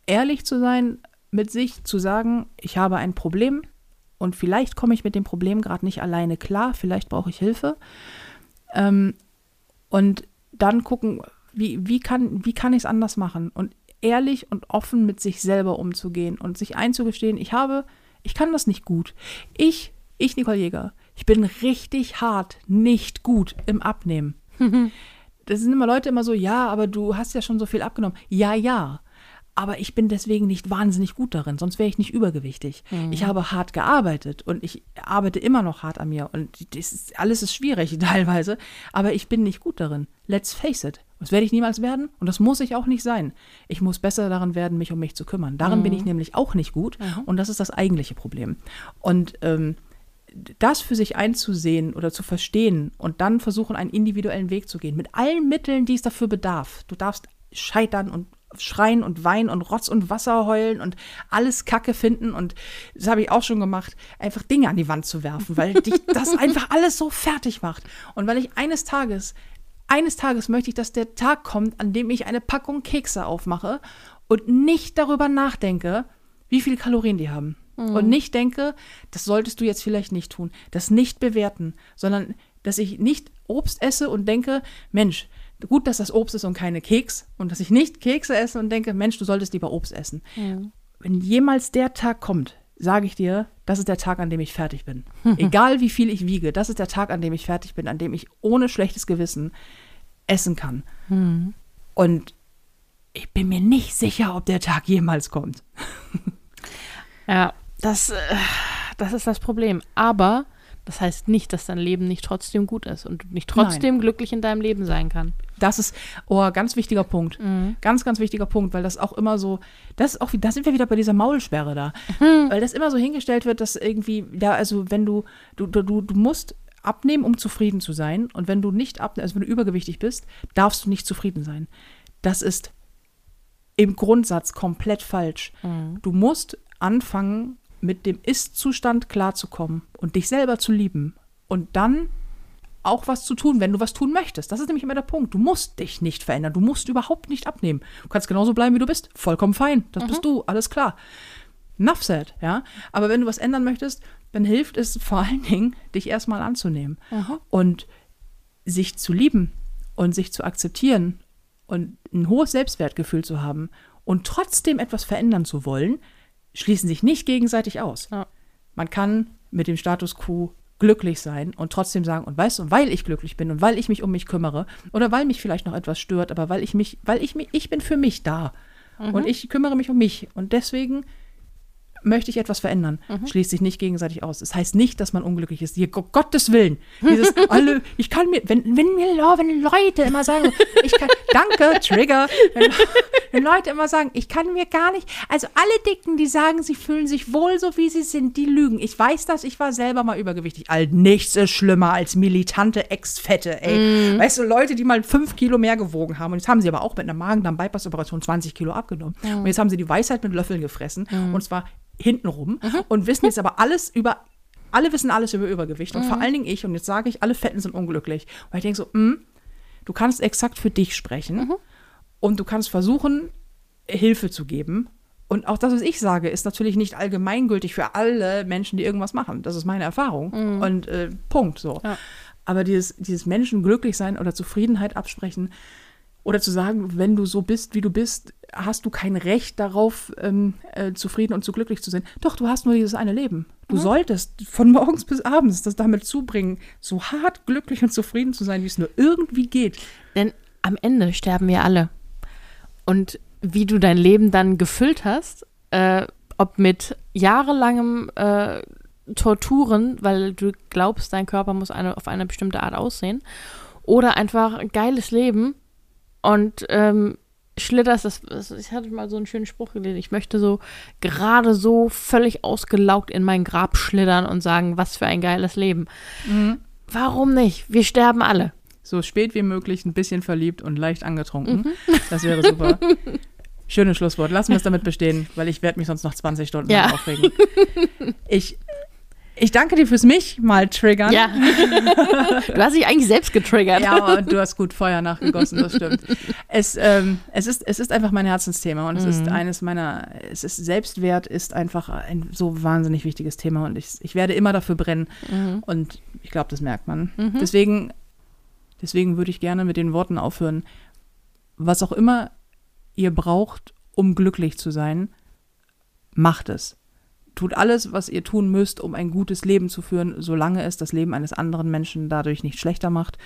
ehrlich zu sein, mit sich zu sagen, ich habe ein Problem und vielleicht komme ich mit dem Problem gerade nicht alleine klar, vielleicht brauche ich Hilfe. Ähm, und dann gucken, wie, wie kann, wie kann ich es anders machen? Und ehrlich und offen mit sich selber umzugehen und sich einzugestehen, ich habe, ich kann das nicht gut. Ich, ich, Nicole Jäger, ich bin richtig hart, nicht gut im Abnehmen. <laughs> das sind immer Leute immer so, ja, aber du hast ja schon so viel abgenommen. Ja, ja. Aber ich bin deswegen nicht wahnsinnig gut darin, sonst wäre ich nicht übergewichtig. Ich habe hart gearbeitet und ich arbeite immer noch hart an mir und ist, alles ist schwierig <laughs> teilweise, aber ich bin nicht gut darin. Let's face it. Das werde ich niemals werden und das muss ich auch nicht sein. Ich muss besser darin werden, mich um mich zu kümmern. Darin bin ich nämlich auch nicht gut und das ist das eigentliche Problem. Und ähm, das für sich einzusehen oder zu verstehen und dann versuchen, einen individuellen Weg zu gehen, mit allen Mitteln, die es dafür bedarf. Du darfst scheitern und schreien und weinen und Rotz und Wasser heulen und alles Kacke finden und das habe ich auch schon gemacht, einfach Dinge an die Wand zu werfen, weil dich <laughs> das einfach alles so fertig macht. Und weil ich eines Tages, eines Tages möchte ich, dass der Tag kommt, an dem ich eine Packung Kekse aufmache und nicht darüber nachdenke, wie viele Kalorien die haben. und nicht denke, das solltest du jetzt vielleicht nicht tun, das nicht bewerten, sondern dass ich nicht Obst esse und denke, Mensch, gut, dass das Obst ist und keine Keks und dass ich nicht Kekse esse und denke, Mensch, du solltest lieber Obst essen. Wenn jemals der Tag kommt, sage ich dir, das ist der Tag, an dem ich fertig bin. <laughs> Egal wie viel ich wiege, das ist der Tag, an dem ich fertig bin, an dem ich ohne schlechtes Gewissen essen kann. Und ich bin mir nicht sicher, ob der Tag jemals kommt. <laughs> Ja, das, äh, das ist das Problem. Aber das heißt nicht, dass dein Leben nicht trotzdem gut ist und du nicht trotzdem glücklich in deinem Leben sein kann. Das ist, oh, ganz wichtiger Punkt. Ganz, ganz wichtiger Punkt, weil das auch immer so, das ist auch, da sind wir wieder bei dieser Maulsperre da. Weil das immer so hingestellt wird, dass irgendwie, ja, also wenn du, du, du, du musst abnehmen, um zufrieden zu sein. Und wenn du nicht abnimmst, also wenn du übergewichtig bist, darfst du nicht zufrieden sein. Das ist im Grundsatz komplett falsch. Du musst anfangen, mit dem Ist-Zustand klarzukommen und dich selber zu lieben. Und dann auch was zu tun, wenn du was tun möchtest. Das ist nämlich immer der Punkt. Du musst dich nicht verändern. Du musst überhaupt nicht abnehmen. Du kannst genauso bleiben, wie du bist. Vollkommen fein. Das bist du. Alles klar. Enough said, ja. Aber wenn du was ändern möchtest, dann hilft es <laughs> vor allen Dingen, dich erstmal anzunehmen und sich zu lieben und sich zu akzeptieren und ein hohes Selbstwertgefühl zu haben und trotzdem etwas verändern zu wollen, schließen sich nicht gegenseitig aus. Ja. Man kann mit dem Status quo glücklich sein und trotzdem sagen, und weißt du, weil ich glücklich bin und weil ich mich um mich kümmere oder weil mich vielleicht noch etwas stört, aber weil ich mich, weil ich mich, ich bin für mich da und ich kümmere mich um mich und deswegen möchte ich etwas verändern, schließt sich nicht gegenseitig aus. Das heißt nicht, dass man unglücklich ist. Hier, um Gottes Willen. Dieses <laughs> alle, ich kann mir, wenn, wenn mir wenn Leute immer sagen, ich kann, <laughs> danke, Trigger, wenn, wenn Leute immer sagen, ich kann mir gar nicht, also alle Dicken, die sagen, sie fühlen sich wohl so, wie sie sind, die lügen. Ich weiß das, ich war selber mal übergewichtig. All nichts ist schlimmer als militante Ex-Fette, ey. Weißt du, Leute, die mal fünf Kilo mehr gewogen haben und jetzt haben sie aber auch mit einer Magen-Darm-Bypass-Operation 20 Kilo abgenommen. Und jetzt haben sie die Weisheit mit Löffeln gefressen und zwar hintenrum und wissen jetzt aber alles über, alle wissen alles über Übergewicht und vor allen Dingen ich und jetzt sage ich, alle Fetten sind unglücklich. Und ich denke so, hm, du kannst exakt für dich sprechen und du kannst versuchen, Hilfe zu geben. Und auch das, was ich sage, ist natürlich nicht allgemeingültig für alle Menschen, die irgendwas machen. Das ist meine Erfahrung. Und äh, Punkt so. Ja. Aber dieses, dieses Menschen glücklich sein oder Zufriedenheit absprechen oder zu sagen, wenn du so bist, wie du bist, hast du kein Recht darauf, ähm, äh, zufrieden und so glücklich zu sein. Doch, du hast nur dieses eine Leben. Du solltest von morgens bis abends das damit zubringen, so hart glücklich und zufrieden zu sein, wie es nur irgendwie geht. Denn am Ende sterben wir alle. Und wie du dein Leben dann gefüllt hast, äh, ob mit jahrelangem äh, Torturen, weil du glaubst, dein Körper muss eine, auf eine bestimmte Art aussehen, oder einfach ein geiles Leben und ähm, schlitterst, das, das, ich hatte mal so einen schönen Spruch gelesen, ich möchte so gerade so völlig ausgelaugt in mein Grab schlittern und sagen, was für ein geiles Leben. Warum nicht? Wir sterben alle. So spät wie möglich, ein bisschen verliebt und leicht angetrunken. Das wäre super. Schönes Schlusswort. Lassen wir es damit bestehen, weil ich werde mich sonst noch 20 Stunden Ja. aufregen. <laughs> Ich, ich danke dir fürs mich mal triggern. Ja. <laughs> du hast dich eigentlich selbst getriggert. Ja, aber du hast gut Feuer nachgegossen, das stimmt. Es, ähm, es, ist, es ist einfach mein Herzensthema und es ist eines meiner, es ist Selbstwert ist einfach ein so wahnsinnig wichtiges Thema und ich, ich werde immer dafür brennen und ich glaube, das merkt man. Deswegen, deswegen würde ich gerne mit den Worten aufhören, was auch immer ihr braucht, um glücklich zu sein, macht es. Tut alles, was ihr tun müsst, um ein gutes Leben zu führen, solange es das Leben eines anderen Menschen dadurch nicht schlechter macht.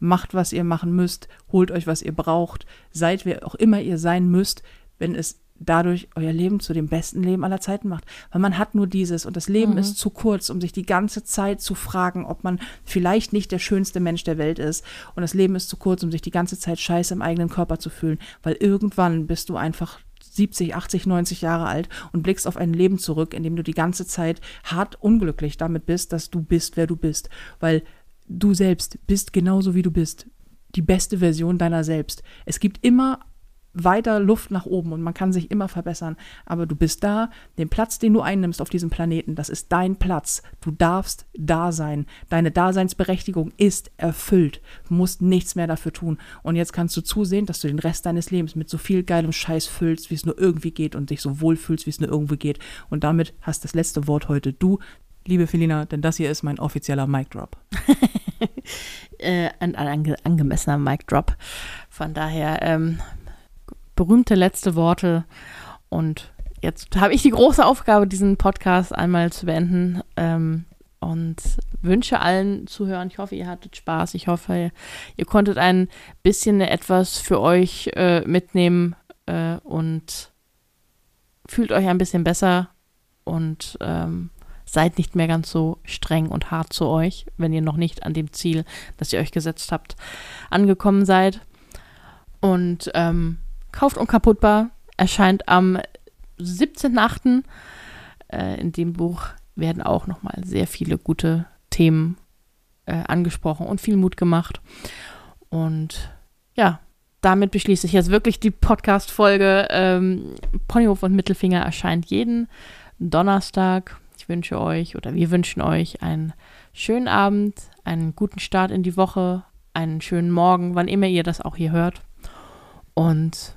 Macht, was ihr machen müsst, holt euch, was ihr braucht, seid, wer auch immer ihr sein müsst, wenn es dadurch euer Leben zu dem besten Leben aller Zeiten macht. Weil man hat nur dieses und das Leben ist zu kurz, um sich die ganze Zeit zu fragen, ob man vielleicht nicht der schönste Mensch der Welt ist. Und das Leben ist zu kurz, um sich die ganze Zeit scheiße im eigenen Körper zu fühlen. Weil irgendwann bist du einfach 70, 80, 90 Jahre alt und blickst auf ein Leben zurück, in dem du die ganze Zeit hart unglücklich damit bist, dass du bist, wer du bist. Weil du selbst bist genauso, wie du bist. Die beste Version deiner selbst. Es gibt immer weiter Luft nach oben und man kann sich immer verbessern. Aber du bist da, den Platz, den du einnimmst auf diesem Planeten, das ist dein Platz. Du darfst da sein. Deine Daseinsberechtigung ist erfüllt. Du musst nichts mehr dafür tun. Und jetzt kannst du zusehen, dass du den Rest deines Lebens mit so viel geilem Scheiß füllst, wie es nur irgendwie geht und dich so wohl fühlst, wie es nur irgendwie geht. Und damit hast das letzte Wort heute du, liebe Felina, denn das hier ist mein offizieller Mic Drop. <laughs> äh, ein, ein ange angemessener Mic Drop. Von daher ähm, berühmte letzte Worte. Und jetzt habe ich die große Aufgabe, diesen Podcast einmal zu beenden. Ähm, und wünsche allen Zuhörern, ich hoffe, ihr hattet Spaß. Ich hoffe, ihr, konntet ein bisschen etwas für euch äh, mitnehmen äh, und fühlt euch ein bisschen besser und ähm, seid nicht mehr ganz so streng und hart zu euch, wenn ihr noch nicht an dem Ziel, das ihr euch gesetzt habt, angekommen seid. Und ähm, Kauft Unkaputtbar erscheint am 17.8. Äh, in dem Buch werden auch nochmal sehr viele gute Themen äh, angesprochen und viel Mut gemacht. Und ja, damit beschließe ich jetzt wirklich die Podcast-Folge. Ähm, Ponyhof und Mittelfinger erscheint jeden Donnerstag. Ich wünsche euch oder wir wünschen euch einen schönen Abend, einen guten Start in die Woche, einen schönen Morgen, wann immer ihr das auch hier hört. Und